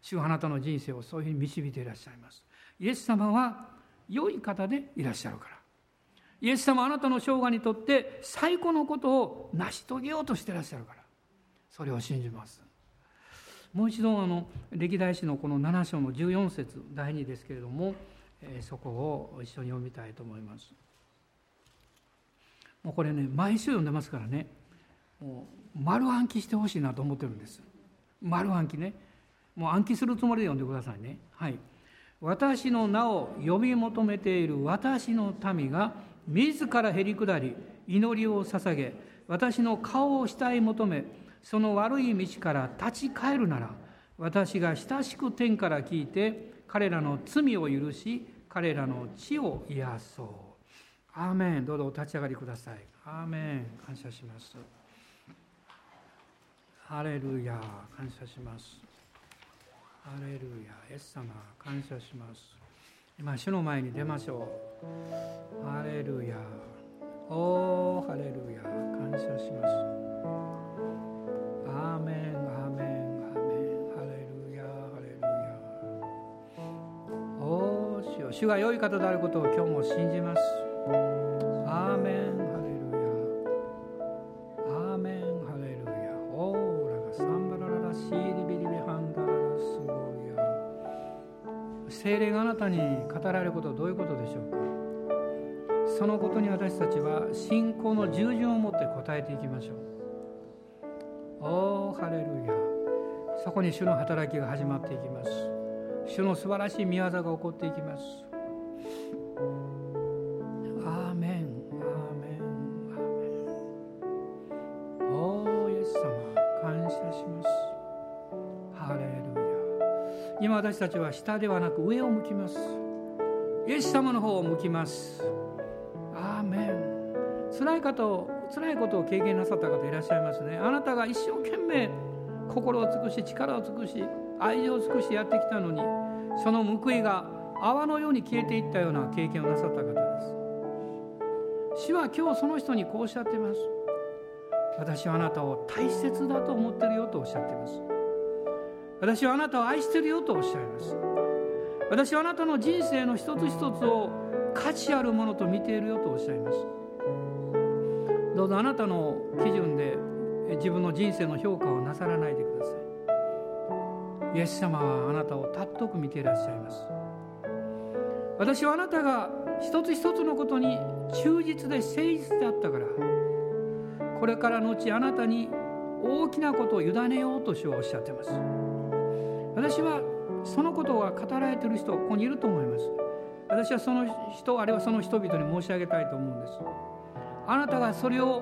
主はあなたの人生をそういうふうに導いていらっしゃいます。イエス様は良い方でいらっしゃるから。イエス様あなたの生涯にとって最高のことを成し遂げようとしていらっしゃるから。それを信じます。もう一度あの歴代史のこの7章の14節第2ですけれども、そこを一緒に読みたいと思います。もうこれね毎週読んでますからね。もう丸暗記してほしいなと思ってるんです。丸暗記ね。もう暗記するつもりで読んでくださいね。はい。私の名を呼び求めている私の民が自らへり下り祈りを捧げ私の顔を慕い求めその悪い道から立ち返るなら私が親しく天から聞いて彼らの罪を許し彼らの血を癒そう。アーメン。どうぞお立ち上がりください。アーメン。感謝します。ハレルヤ。感謝します。ハレルヤ。エス様。感謝します。今主の前に出ましょう。ハレルヤ。おーハレルヤ。感謝します。アーメン。主が良い方であることを今日も信じます。アーメン。精霊があなたに語られることはどういうことでしょうか。そのことに私たちは信仰の従順を持って答えていきましょう。おーハレルヤ。そこに主の働きが始まっていきます。主の素晴らしい見業が起こっていきます。アーメン。アーメン。アーメン。おーイエス様。感謝します。ハレルヤ。今私たちは下ではなく上を向きます。イエス様の方を向きます。アーメン。辛い方を辛いことを経験なさった方いらっしゃいますね。あなたが一生懸命心を尽くし力を尽くし愛情を尽くしやってきたのにその報いが泡のように消えていったような経験をなさった方です。主は今日その人にこうおっしゃっています。私はあなたを大切だと思ってるよとおっしゃっています。私はあなたを愛してるよとおっしゃいます。私はあなたの人生の一つ一つを価値あるものと見ているよとおっしゃいます。どうぞあなたの基準で自分の人生の評価をなさらないでください。イエス様はあなたを尊く見ていらっしゃいます。私はあなたが一つ一つのことに忠実で誠実であったからこれからのちあなたに大きなことを委ねようと主はおっしゃってます。私はそのことが語られてる人ここにいると思います。私はその人あるいはその人々に申し上げたいと思うんです。あなたがそれを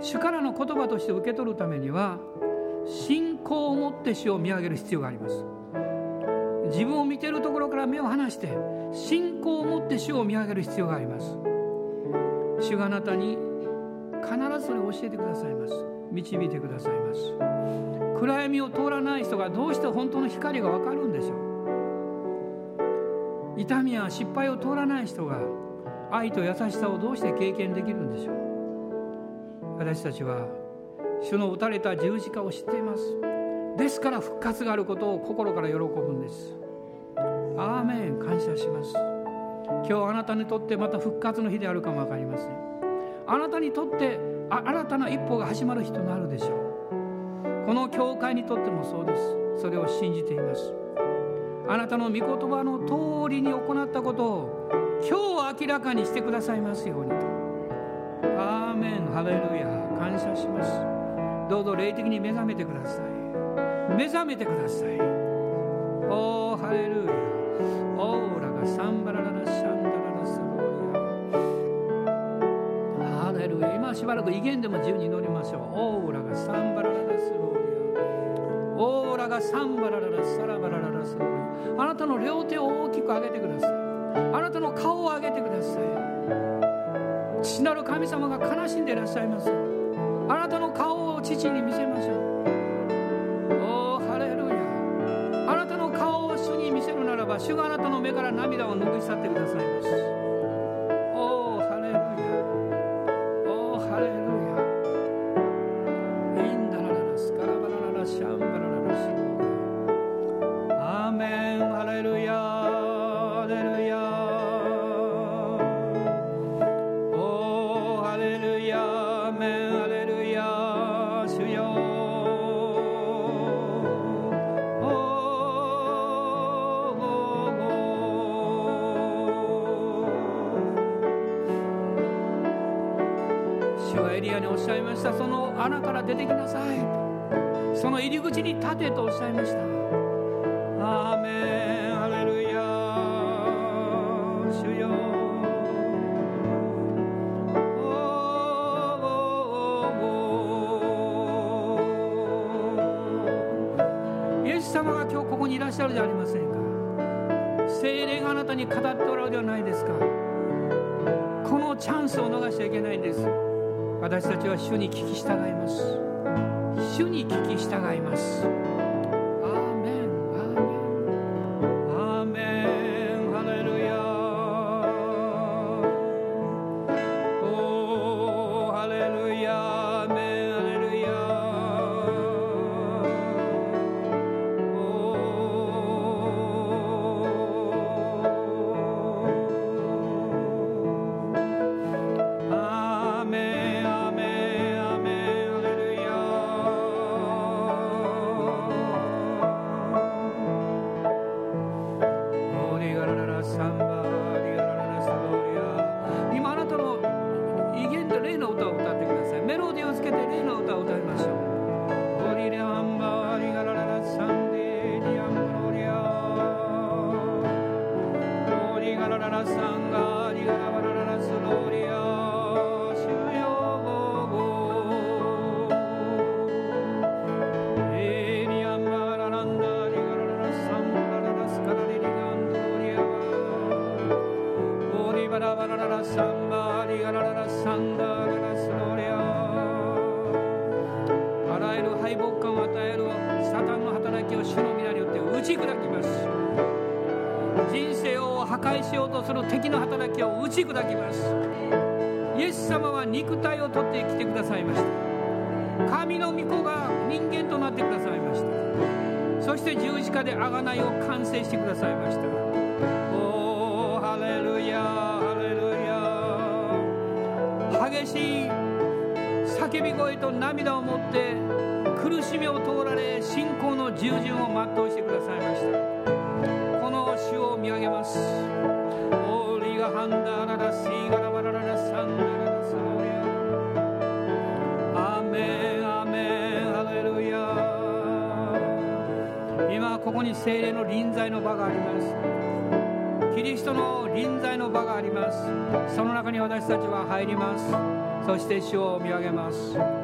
主からの言葉として受け取るためには信仰を持って主を見上げる必要があります。自分を見ているところから目を離して信仰を持って主を見上げる必要があります。主があなたに必ずそれを教えてくださいます。導いてくださいます。暗闇を通らない人がどうして本当の光が分かるんでしょう。痛みや失敗を通らない人が愛と優しさをどうして経験できるんでしょう。私たちは主の打たれた十字架を知っています。ですから復活があることを心から喜ぶんです。アーメン。感謝します。今日あなたにとってまた復活の日であるかも分かりません。あなたにとって新たな一歩が始まる日となるでしょう。この教会にとってもそうです。それを信じています。あなたの御言葉の通りに行ったことを今日明らかにしてくださいますようにと。アーメン。ハレルヤ。感謝します。どうぞ霊的に目覚めてください。目覚めてください。おーハレルヤオーラがサンバラララシャンダララスローリアハレルヤ今しばらく威厳でも自由に祈りましょう。オーラがサンバラララスローリアオーラがサンバラララサラバラララスローリアあなたの両手を大きく上げてください。あなたの顔を上げてください。父なる神様が悲しんでいらっしゃいます。あなたの顔を父に見せましょう。主があなたの目から涙を拭い去ってください。出てきなさい。その入り口に立てとおっしゃいました。アーメン。ハレルヤ主よ。イエス様が今日ここにいらっしゃるじゃありませんか。精霊があなたに語っておられるではないですか。このチャンスを逃しちゃいけないんです。私たちは主に聞き従います。主に聞き従います。破壊しようとする敵の働きを打ち砕きます。イエス様は肉体を取ってきてくださいました。神の御子が人間となってくださいました。そして十字架で贖いを完成してくださいました。おおハレルヤハレルヤ激しい叫び声と涙を持って苦しみを通られ信仰の従順を全うしてくださいました。この主を見上げます。ここに精霊の臨在の場があります。キリストの臨在の場があります。その中に私たちは入ります。そして主を見上げます。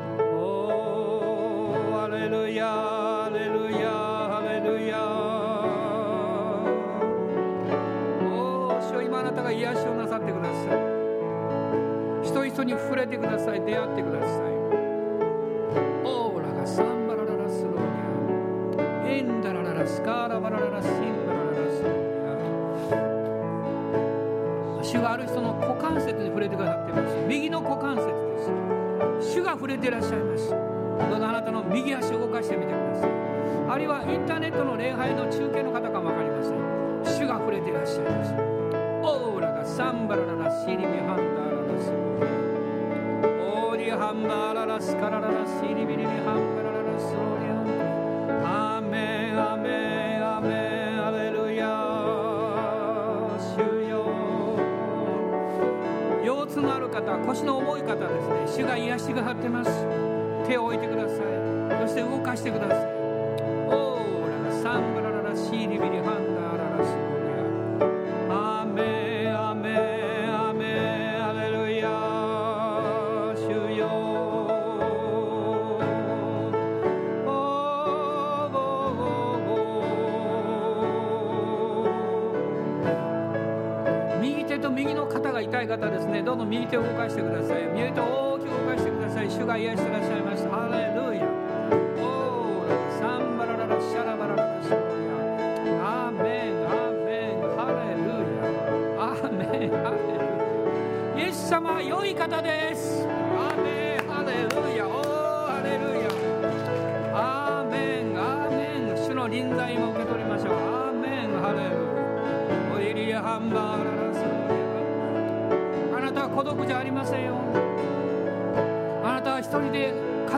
に触れてください。出会ってください。腰の重い方ですね。主が癒してくださってます。手を置いてください。そして動かしてください。右手と右の肩が痛い方ですね。どんどん右手を動かしてください。右手を大きく動かしてください。主が癒してらっしゃいます。ハレルヤ。オーラサンバラララシャラバラララシャラアーメンアーメンハレルヤアーメンハレルヤイエス様良い方です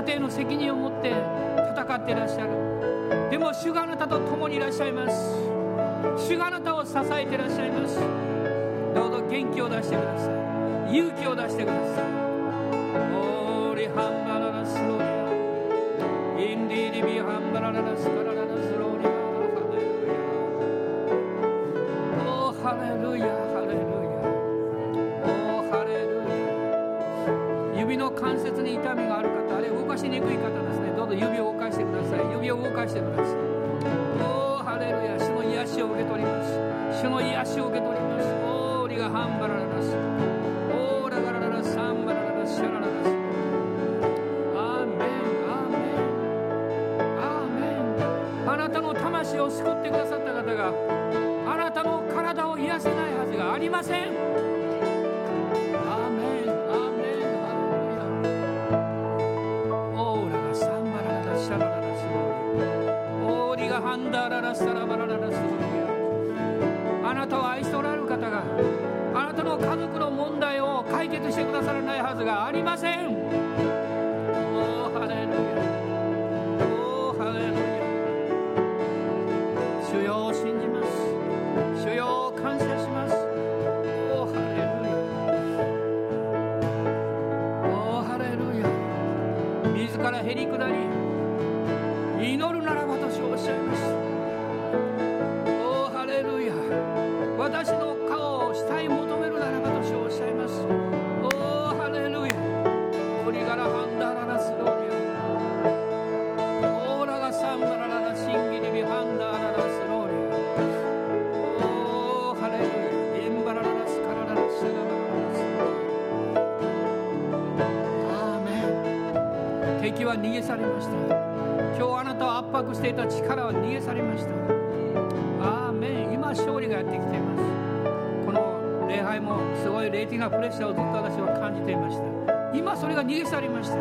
定の責任を持って戦っていらっしゃるでも主があなたと共にいらっしゃいます主があなたを支えていらっしゃいますどうぞ元気を出してください勇気を出してくださいオーリハンバララスローリアインディリビハンバラララスロ逃げ去りました。今日あなたを圧迫していた力は逃げ去りました。アーメン。今勝利がやってきています。この礼拝もすごい霊的なプレッシャーをずっと私は感じていました。今それが逃げ去りました。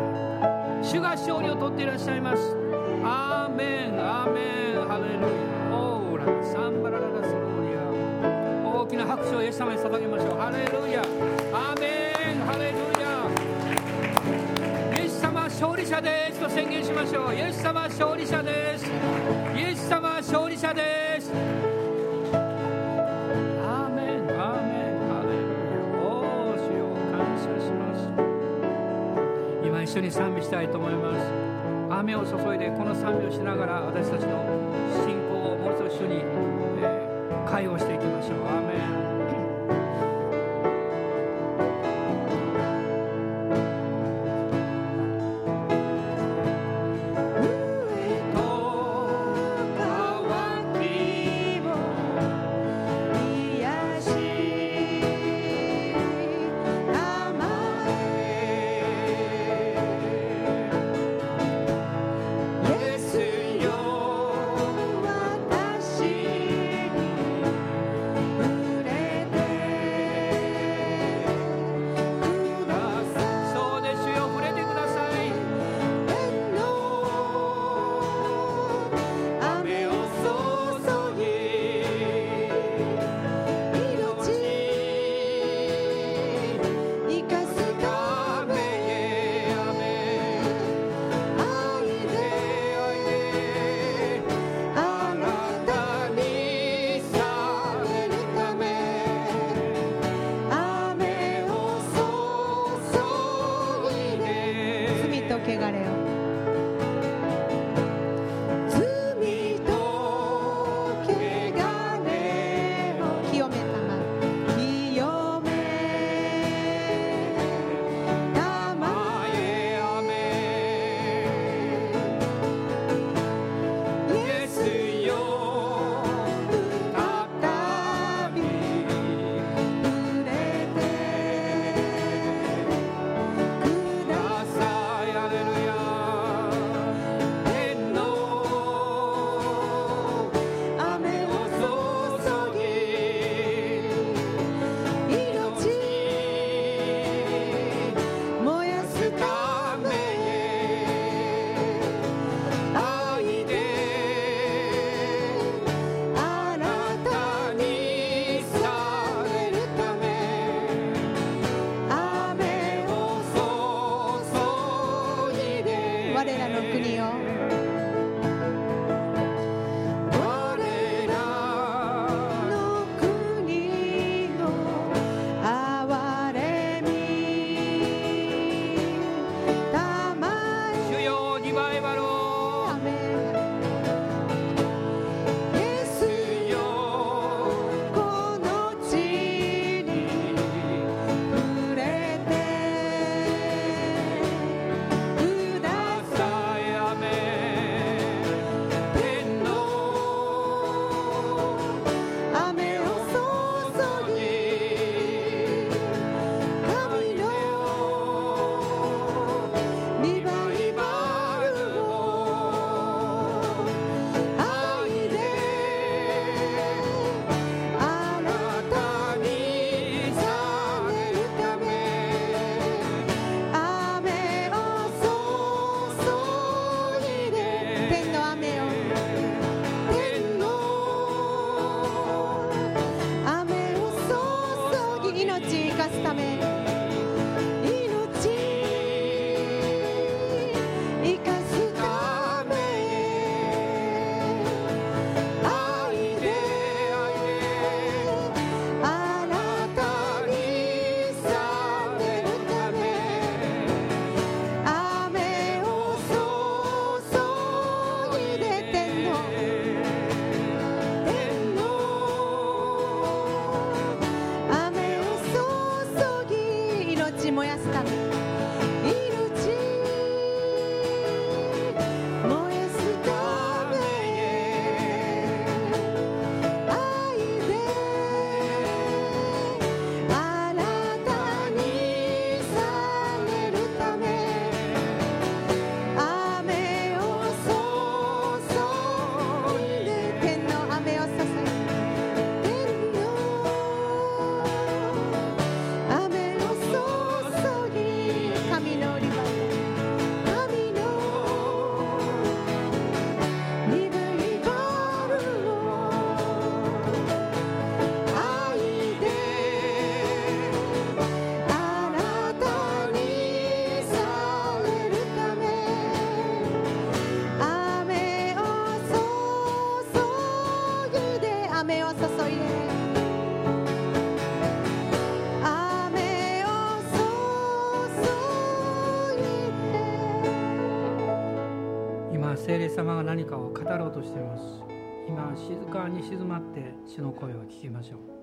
主が勝利を取っていらっしゃいます。アーメン。アーメン。ハレルヤ。オーラ。サンバラララスローリア。大きな拍手をイエス様に捧げ利者ですと宣言しましょう。イエス様勝利者です。イエス様勝利者です。アーメン。アーメン。ハレルヤ。おー主を感謝します。今一緒に賛美したいと思います。雨を注いでこの賛美をしながら私たちの信仰をもう一度一緒に、えー、会をしていきましょう。アーメン。様が何かを語ろうとしています。今静かに静まって主の声を聞きましょう。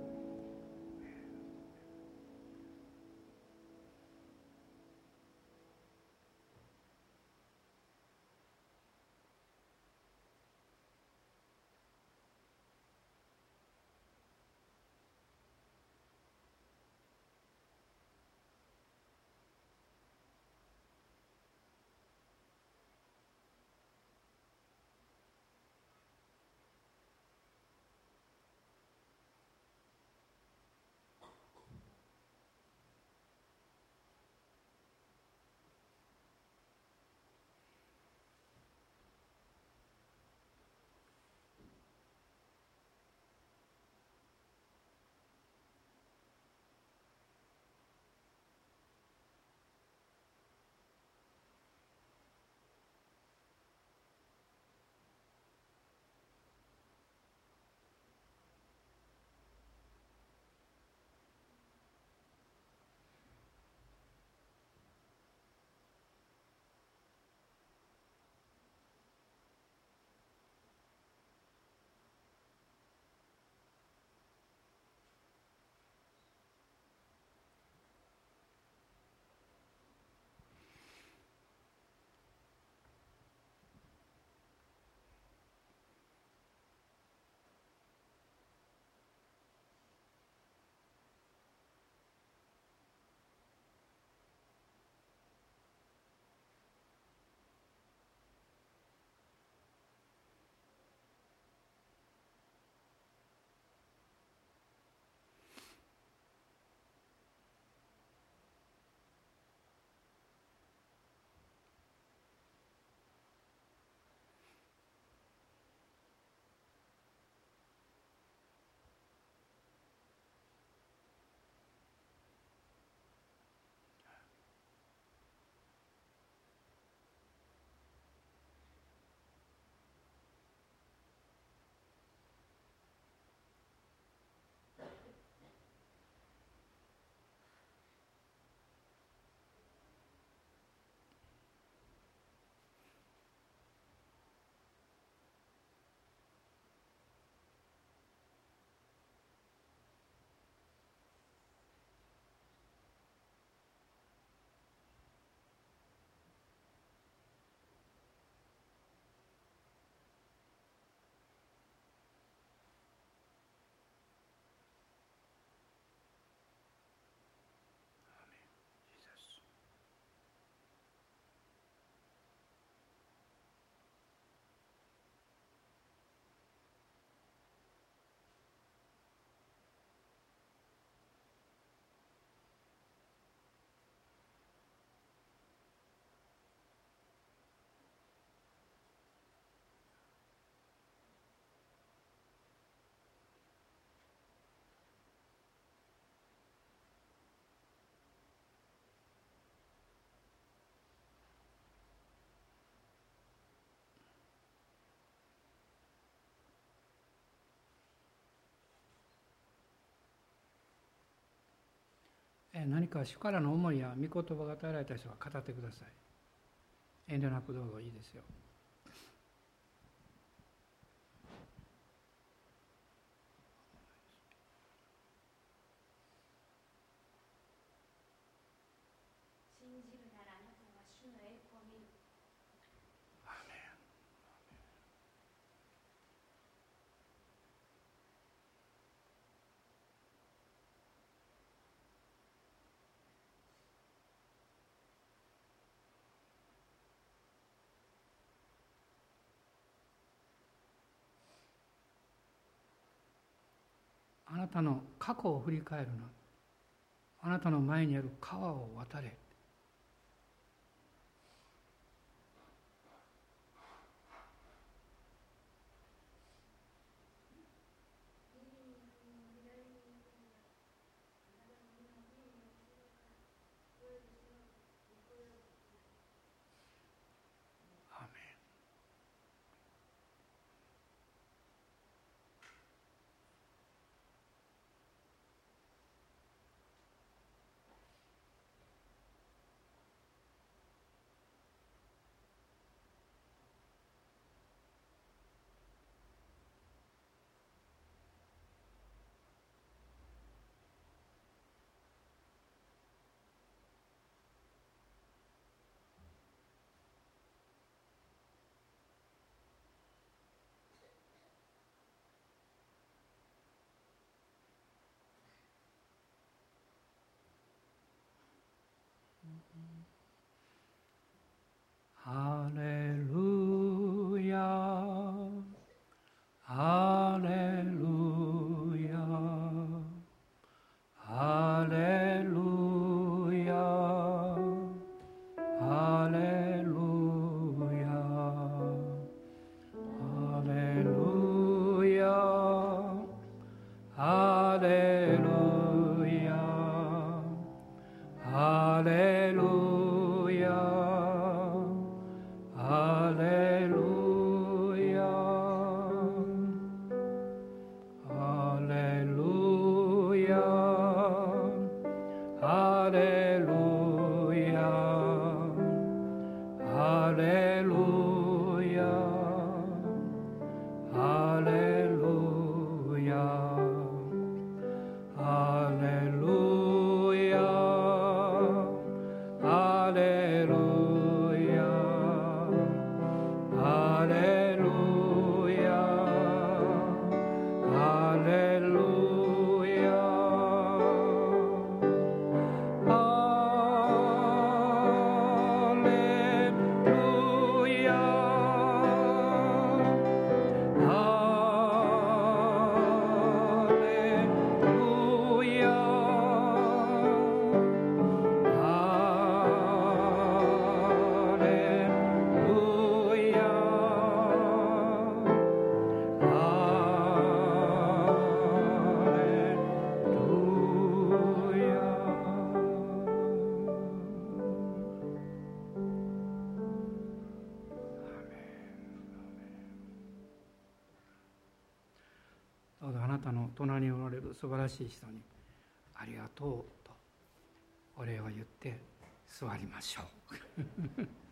何か主からの思いや御言葉が与えられた人は語ってください。遠慮なくどうぞいいですよあなたの過去を振り返るな。あなたの前にある川を渡れ。素晴らしい人に「ありがとう」とお礼を言って座りましょう。